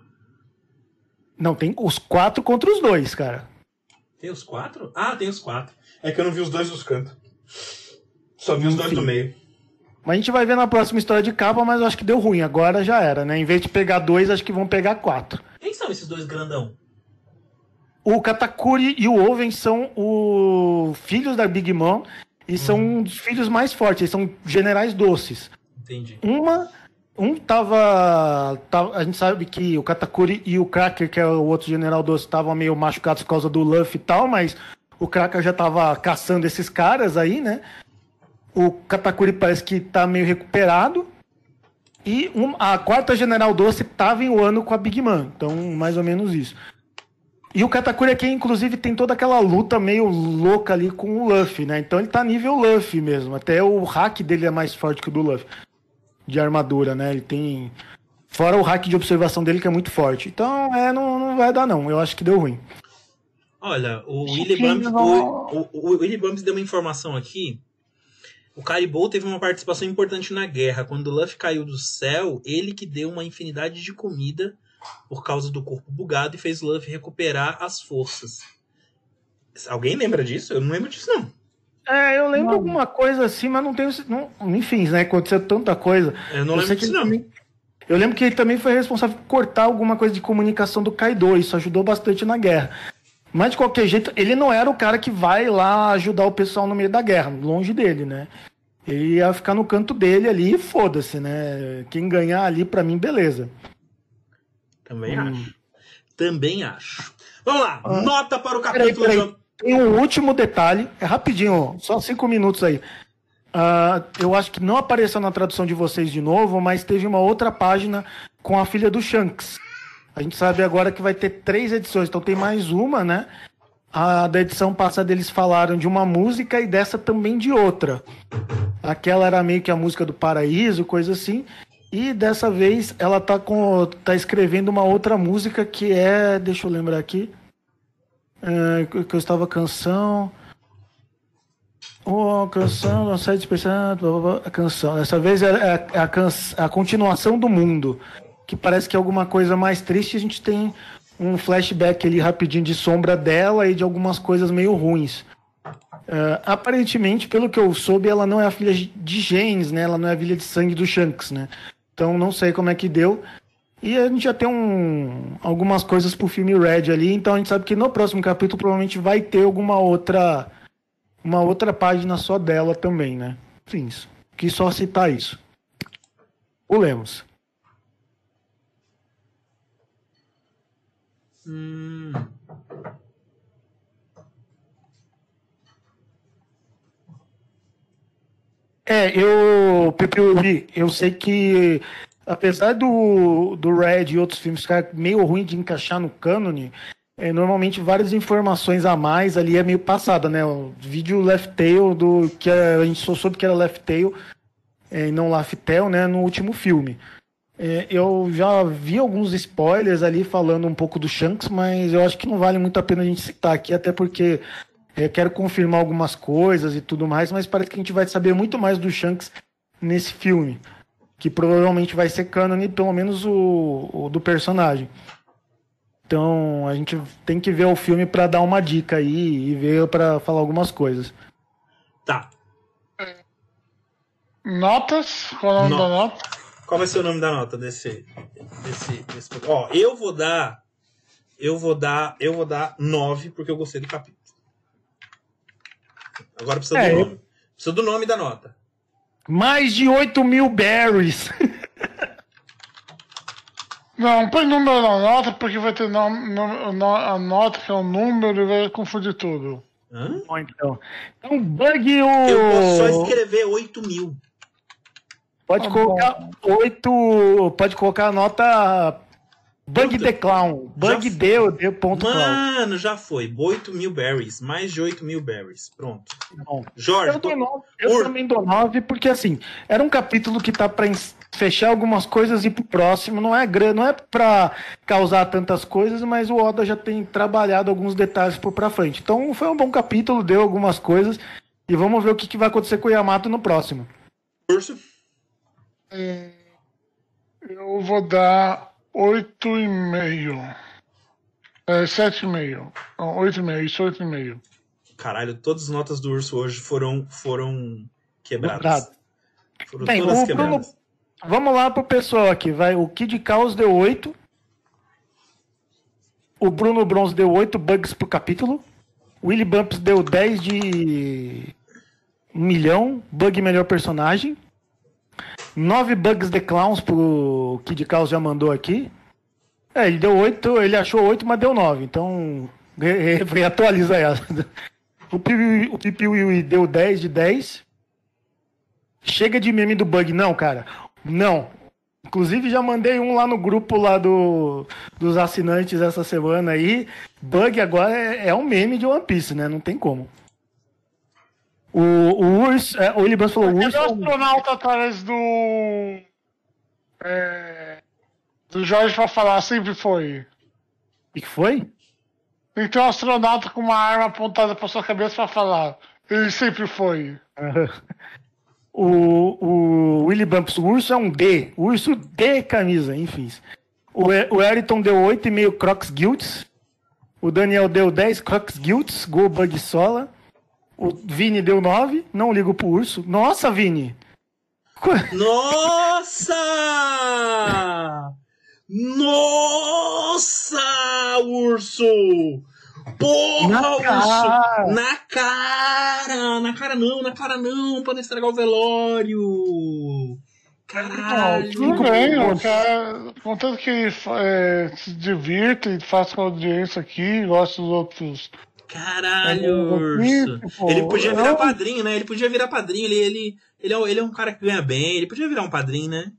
Não, tem os quatro contra os dois, cara. Tem os quatro? Ah, tem os quatro. É que eu não vi os dois dos cantos. Só vi os dois do meio. Mas a gente vai ver na próxima história de capa, mas eu acho que deu ruim. Agora já era, né? Em vez de pegar dois, acho que vão pegar quatro. Quem são esses dois grandão? O Katakuri e o Oven são os filhos da Big Mom e são um dos filhos mais fortes, eles são generais doces. Entendi. Uma, um tava, tava- A gente sabe que o Katakuri e o Cracker, que é o outro general doce, estavam meio machucados por causa do Luffy e tal, mas o Cracker já tava caçando esses caras aí, né? O Katakuri parece que tá meio recuperado. E um- a quarta General Doce tava em Wano com a Big Man. Então, mais ou menos isso. E o Katakuri aqui, inclusive, tem toda aquela luta meio louca ali com o Luffy, né? Então ele tá nível Luffy mesmo. Até o hack dele é mais forte que o do Luffy. De armadura, né? Ele tem. Fora o hack de observação dele, que é muito forte. Então, é, não, não vai dar, não. Eu acho que deu ruim. Olha, o Willy o, o, o Willy Bumps deu uma informação aqui. O Caribou teve uma participação importante na guerra. Quando o Luffy caiu do céu, ele que deu uma infinidade de comida por causa do corpo bugado e fez Luffy recuperar as forças. Alguém lembra disso? Eu não lembro disso, não. É, eu lembro alguma coisa assim, mas não tenho. Não, enfim, né? Aconteceu tanta coisa. Eu não Eu lembro disso, não. também- Eu lembro que ele também foi responsável por cortar alguma coisa de comunicação do Kaido. Isso ajudou bastante na guerra. Mas de qualquer jeito, ele não era o cara que vai lá ajudar o pessoal no meio da guerra, longe dele, né? Ele ia ficar no canto dele ali e foda-se, né? Quem ganhar ali, pra mim, beleza. Também Hum. acho. Também acho. Vamos lá. Ah. Nota para o Peraí, capítulo peraí. de. Tem um último detalhe, é rapidinho, só cinco minutos aí. Ah, eu acho que não apareceu na tradução de vocês de novo, mas teve uma outra página com a filha do Shanks. A gente sabe agora que vai ter três edições, então tem mais uma, né? A da edição passada eles falaram de uma música e dessa também de outra. Aquela era meio que a música do paraíso, coisa assim. E dessa vez ela tá com tá escrevendo uma outra música que é, deixa eu lembrar aqui. É, que eu estava canção. Oh, canção, não blá, blá, a canção. Dessa vez é é a, é a, can- a continuação do mundo. Que parece que é alguma coisa mais triste. A gente tem um flashback ali rapidinho de sombra dela e de algumas coisas meio ruins. É, aparentemente, pelo que eu soube, ela não é a filha de genes, né? Ela não é a filha de sangue do Shanks, né? Então não sei como é que deu. E a gente já tem um, algumas coisas pro filme Red ali, então a gente sabe que no próximo capítulo provavelmente vai ter alguma outra uma outra página só dela também, né? Sim, isso. Quis só citar isso. O Lemos. Hum, É, eu, Pepe Uri, eu sei que apesar do, do Red e outros filmes ficar meio ruim de encaixar no cânone, é, normalmente várias informações a mais ali é meio passada, né? O vídeo Left Tail do que a gente só soube que era Left Tail é, e não Laftel, né? No último filme. É, eu já vi alguns spoilers ali falando um pouco do Shanks, mas eu acho que não vale muito a pena a gente citar aqui, até porque é, quero confirmar algumas coisas e tudo mais, mas parece que a gente vai saber muito mais do Shanks nesse filme, que provavelmente vai ser canon, pelo menos o, o do personagem. Então a gente tem que ver o filme para dar uma dica aí e ver para falar algumas coisas. tá. Notas? Qual é o nome Nota. da nota? Qual vai ser o nome da nota desse. desse, desse... Ó, eu vou dar. Eu vou dar. Eu vou dar 9 porque eu gostei do capítulo. Agora precisa É, do eu- nome. Precisa do nome da nota. Mais de 8 mil berries! Não, põe número na nota, porque vai ter nome, nome- no- a nota que é um número e vai confundir tudo. Hã? Bom, então. Então, bug o. Eu posso só escrever 8 mil. Pode Tá colocar oito. Pode colocar a nota. Bug Puta. the Clown. Bug deu, deu ponto clown. Mano, já foi. 8 mil berries. Mais de 8 mil berries. Pronto. Bom, Jorge, Eu, dou nove, eu Ur- também dou nove, porque assim, era um capítulo que tá pra fechar algumas coisas e ir pro próximo. Não é grande, não é pra causar tantas coisas, mas o Oda já tem trabalhado alguns detalhes por pra frente. Então foi um bom capítulo, deu algumas coisas. E vamos ver o que, que vai acontecer com o Yamato no próximo. Urso. Eu vou dar 8,5. É, 7,5. Não, 8,5, isso 8,5. Caralho, todas as notas do urso hoje foram, foram quebradas. Foram Bem, todas quebradas. Vamos lá pro pessoal aqui, vai. O Kid Caos deu 8. O Bruno Bronze deu 8 bugs pro capítulo. O Willy Bumps deu 10 de 1 milhão. Bug melhor personagem. 9 bugs de clowns pro Kid Caos já mandou aqui. É, ele deu 8, ele achou 8, mas deu 9. Então, re- re- reatualiza ela. O Pipi- o Pipi Willy deu 10 de 10. Chega de meme do bug, não, cara. Não. Inclusive já mandei um lá no grupo lá do, dos assinantes essa semana aí. Bug agora é, é um meme de One Piece, né? Não tem como. O, o Urso, é, o Ilibans falou, o Cadê o é astronauta atrás do. É, do Jorge pra falar, sempre foi. O que foi? Tem que ter um astronauta com uma arma apontada pra sua cabeça pra falar. Ele sempre foi. O, o Willy Bumps, o urso é um D. Urso D camisa, enfim. O, E- o Eriton deu 8,5 Crocs Guilds. O Daniel deu 10 Crocs Guilds, Gol Bug Sola. O Vini deu 9, não ligo pro urso. Nossa, Vini! Nossa! Nossa, urso! Porra, Na urso! cara! Na cara! Na cara não, na cara não, pra não estragar o velório! Caralho! Tudo bem, cara, contanto que é, se divirta e faça com a audiência aqui, gosta dos outros. Caralho, É, urso! Ele podia virar padrinho, né? Ele podia virar padrinho, ele, ele, ele, é, um- ele é um cara que ganha bem, ele podia virar um padrinho, né?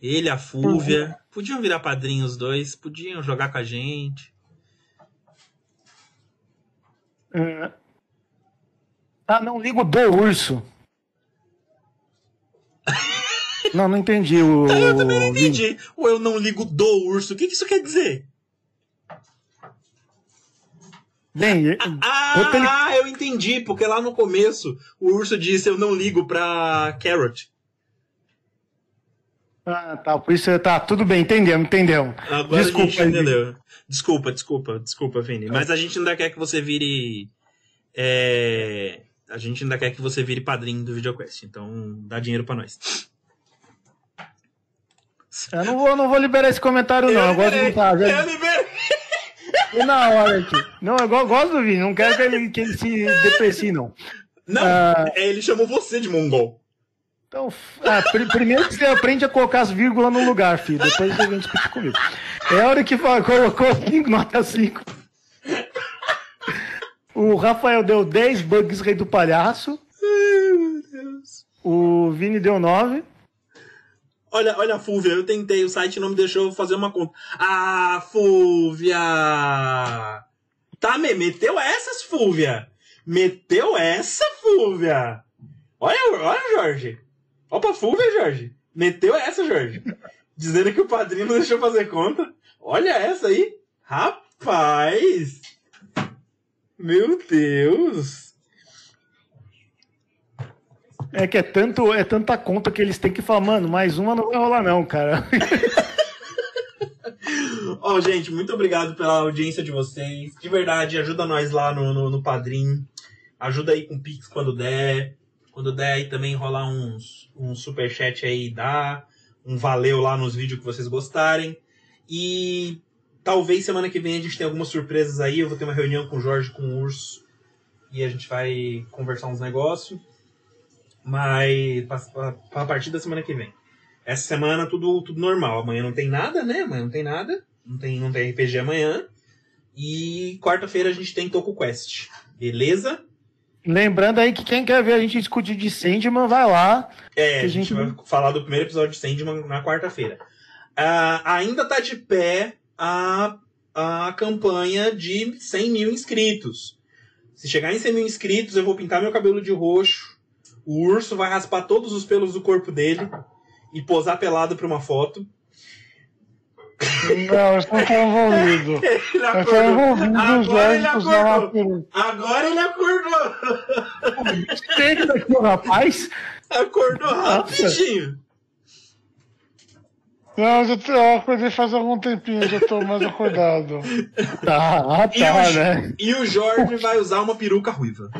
Ele, a Fúvia, podiam virar padrinho os dois, podiam jogar com a gente. É. Ah, não ligo do urso. Não, não entendi o. Eu também não entendi. Ou eu não ligo do urso. O que, que isso quer dizer? Bem, eu Ah, tenho- eu entendi, porque lá no começo o urso disse eu não ligo pra Carrot. Ah, tá. Por isso tá, tudo bem, entendemos, entendemos. Agora a Desculpa gente aí, entendeu. Desculpa, desculpa, desculpa, Vini. Mas a gente ainda quer que você vire. é, A gente ainda quer que você vire padrinho do VideoQuest. Então dá dinheiro pra nós. Eu não vou, não vou liberar esse comentário, não. Eu, gosto de. Já... eu liberei. E na hora aqui. Não, eu go- gosto do Vini, não quero que ele, que ele se deprecie, não. Não, Ah. ele chamou você de mongol. Então, ah, pri- primeiro que você aprende a colocar as vírgulas no lugar, filho. Depois você vem discutir comigo. É a hora que fala, colocou 5, nota 5. O Rafael deu 10 bugs rei do palhaço. Ai, meu Deus. O Vini deu 9. Olha, olha Fúvia, eu tentei, o site não me deixou fazer uma conta. Ah, Fúvia! Tá, me meteu essas, Fúvia! Meteu essa, Fúvia! Olha, olha, Jorge! Pra Fúvia, Jorge! Meteu essa, Jorge! Dizendo que o padrinho não deixou fazer conta. Olha essa aí! Rapaz! Meu Deus! É que é, tanto, é tanta conta que eles têm que falar, mano, mais uma não vai rolar, não, cara. Ó, gente, muito obrigado pela audiência de vocês. De verdade, ajuda nós lá no, no, no Padrim. Ajuda aí com Pix quando der. Quando der aí também rolar uns, um superchat aí, dá. Um valeu lá nos vídeos que vocês gostarem. E talvez semana que vem a gente tenha algumas surpresas aí. Eu vou ter uma reunião com o Jorge, com o Urso. E a gente vai conversar uns negócios. Mas pra- pra partir da semana que vem. Essa semana tudo, tudo normal. Amanhã não tem nada, né? Amanhã não tem nada. Não tem, não tem RPG amanhã. E quarta-feira a gente tem Toku Quest. Beleza? Lembrando aí que quem quer ver a gente discutir de Sandman, vai lá. É, a gente gente- vai falar do primeiro episódio de Sandman na quarta-feira. Ah, ainda tá de pé a, a campanha de 100 mil inscritos. Se chegar em 100 mil inscritos, eu vou pintar meu cabelo de roxo. O urso vai raspar todos os pelos do corpo dele e posar pelado pra uma foto. Não, isso não tá envolvido. Ele tá acordou. envolvido Agora ele acordou. Agora ele acordou. Tem daqui o rapaz. Acordou Nossa. rapidinho. Não, eu, já eu acordei faz algum tempinho, já tô mais acordado. Tá, ah, E, tá, o, né? e o Jorge vai usar uma peruca ruiva.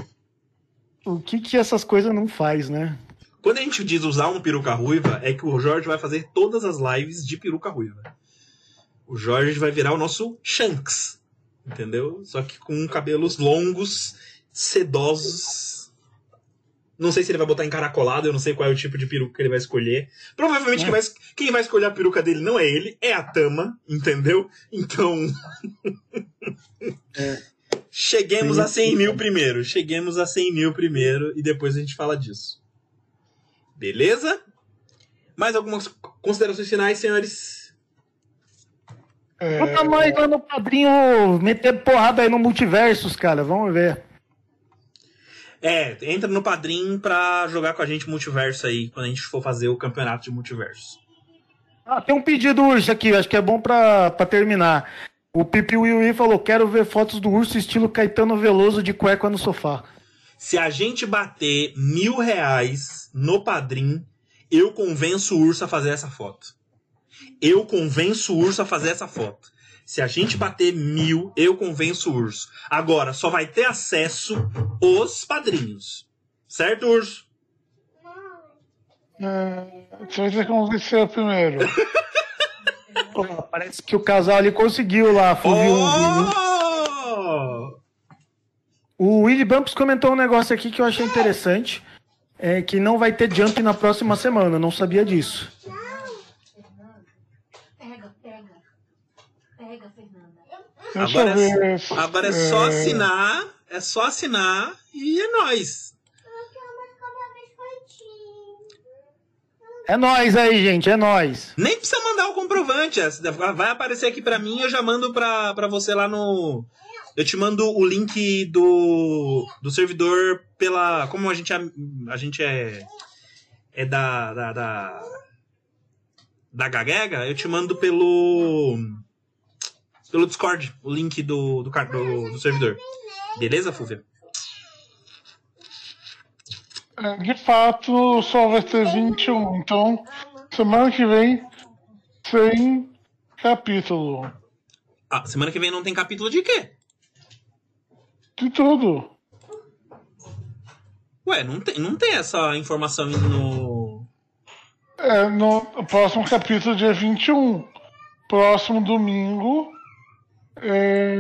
O que que essas coisas não faz, né? Quando a gente diz usar uma peruca ruiva, é que o Jorge vai fazer todas as lives de peruca ruiva. O Jorge vai virar o nosso Shanks. Entendeu? Só que com cabelos longos, sedosos. Não sei se ele vai botar encaracolado, eu não sei qual é o tipo de peruca que ele vai escolher. Provavelmente quem, vai, quem vai escolher a peruca dele não é ele, é a Tama, entendeu? Então. Cheguemos a 100 mil primeiro. Cheguemos a 100 mil primeiro e depois a gente fala disso. Beleza? Mais algumas considerações finais, senhores? É, Bota mais lá no padrinho, meter porrada aí no multiversos, cara. Vamos ver. É, entra no Padrim pra jogar com a gente multiverso aí, quando a gente for fazer o campeonato de multiverso. Ah, tem um pedido urso aqui, acho que é bom pra, pra terminar. O Pipi Will falou: quero ver fotos do urso estilo Caetano Veloso de cueca no sofá. Se a gente bater mil reais no Padrim, eu convenço o urso a fazer essa foto. Eu convenço o urso a fazer essa foto. Se a gente bater mil, eu convenço o urso. Agora, só vai ter acesso os padrinhos. Certo, urso? É, você vai ter que convencer primeiro. Pô, parece que o casal ali conseguiu lá. Oh! O Willy Bumps comentou um negócio aqui que eu achei interessante. É que não vai ter jump na próxima semana, não sabia disso. Pega, pega. Pega, Fernanda. Deixa Agora é, ver. agora é só assinar, é só assinar e é nóis. Eu quero mais cada vez feitinho. É nóis aí, gente, é nóis. Nem precisa mandar o comprovante. é, Vai aparecer aqui pra mim, eu já mando pra, pra você lá no. Eu te mando o link do, do servidor pela. Como a gente é. A gente é. É da. Da, da, da Gagega, eu te mando pelo. Pelo Discord, o link do, do, do, do servidor. Beleza, Fúvia? É, De fato, só vai ter 21. Então, semana que vem, sem capítulo. Ah, semana que vem não tem capítulo de quê? De tudo. Ué, não tem, não tem essa informação no. É, no próximo capítulo, dia 21. Próximo domingo, é,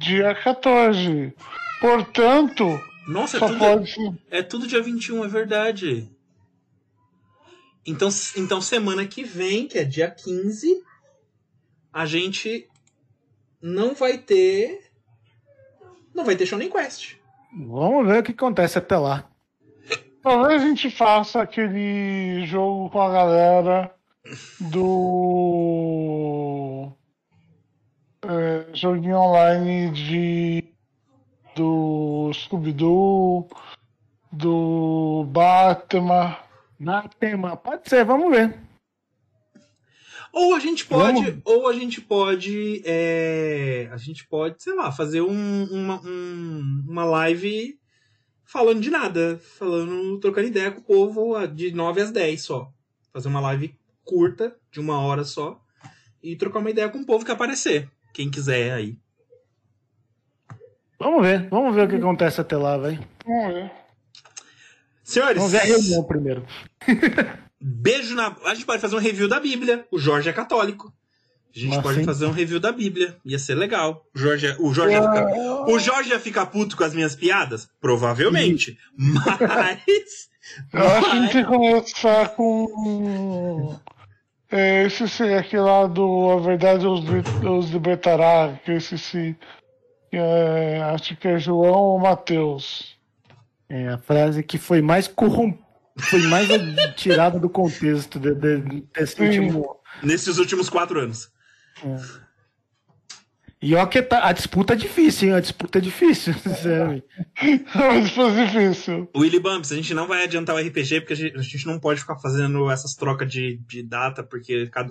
dia 14. Portanto, Nossa, é tudo. É tudo dia 21, é verdade. Então, então semana que vem, que é dia 15, a gente não vai ter. Não vai ter Shonen Quest. Vamos ver o que acontece até lá. Talvez a gente faça aquele jogo com a galera do é, joguinho online de do Scooby-Doo, do Batman. Na tema, pode ser, vamos ver. Ou a gente pode. Vamos. Ou a gente pode. é, a gente pode, sei lá, fazer um- uma, um- uma live falando de nada. Falando, trocando ideia com o povo de 9 às 10 só. Fazer uma live curta, de uma hora só. E trocar uma ideia com o povo que aparecer. Quem quiser aí. Vamos ver, vamos ver o que acontece até lá, velho. Vamos ver. Senhores, Vamos ver a reunião primeiro. beijo na. A gente pode fazer um review da Bíblia. O Jorge é católico. A gente Mas pode sim. fazer um review da Bíblia. Ia ser legal. O Jorge, é, o Jorge ia ficar. O Jorge ia ficar puto com as minhas piadas? Provavelmente. Mas. Eu acho que a gente começar com. É, esse aquele lá do A Verdade os, os Libertará, que eu esqueci. Que é, acho que é João ou Mateus. É a frase que foi mais corrom... foi mais tirada do contexto de, de- desse último. nesses últimos quatro anos. E ó que tá- a disputa é difícil, hein? A disputa é difícil. sério. Mas foi difícil. Willy Bumps, a gente não vai adiantar o RPG porque a gente, a gente não pode ficar fazendo essas trocas de, de data porque cada,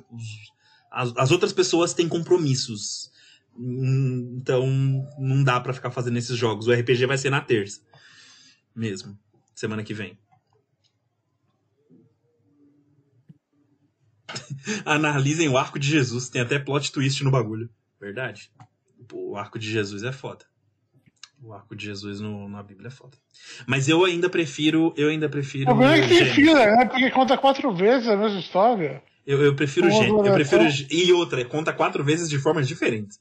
as, as outras pessoas têm compromissos. Hum, Então não dá pra ficar fazendo esses jogos. O RPG vai ser na terça. Mesmo. Semana que vem. Analisem o arco de Jesus. Tem até plot twist no bagulho. Verdade. Pô, o arco de Jesus é foda. O arco de Jesus no, na Bíblia é foda. Mas eu ainda prefiro. Eu ainda O prefiro. problema é que tem fila, né? Porque conta quatro vezes a mesma história. Eu, eu prefiro Gênesis. Eu adoração. prefiro, e outra, conta quatro vezes de formas diferentes.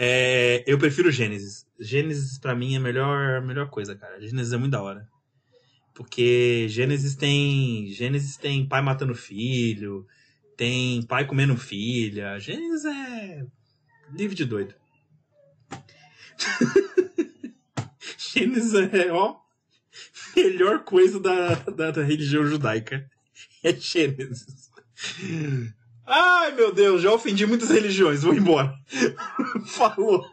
É, eu prefiro Gênesis. Gênesis, pra mim, é a melhor, melhor coisa, cara. Gênesis é muito da hora. Porque Gênesis tem. Gênesis tem pai matando filho, tem pai comendo filha. Gênesis é. livro de doido. Gênesis é, ó. Melhor coisa da, da, da religião judaica. É Gênesis. Ai, meu Deus, já ofendi muitas religiões. Vou embora. Falou.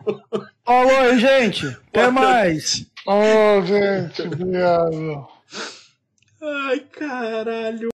Falou gente. Até Boa mais. Ô, gente, obrigado. Ai, caralho.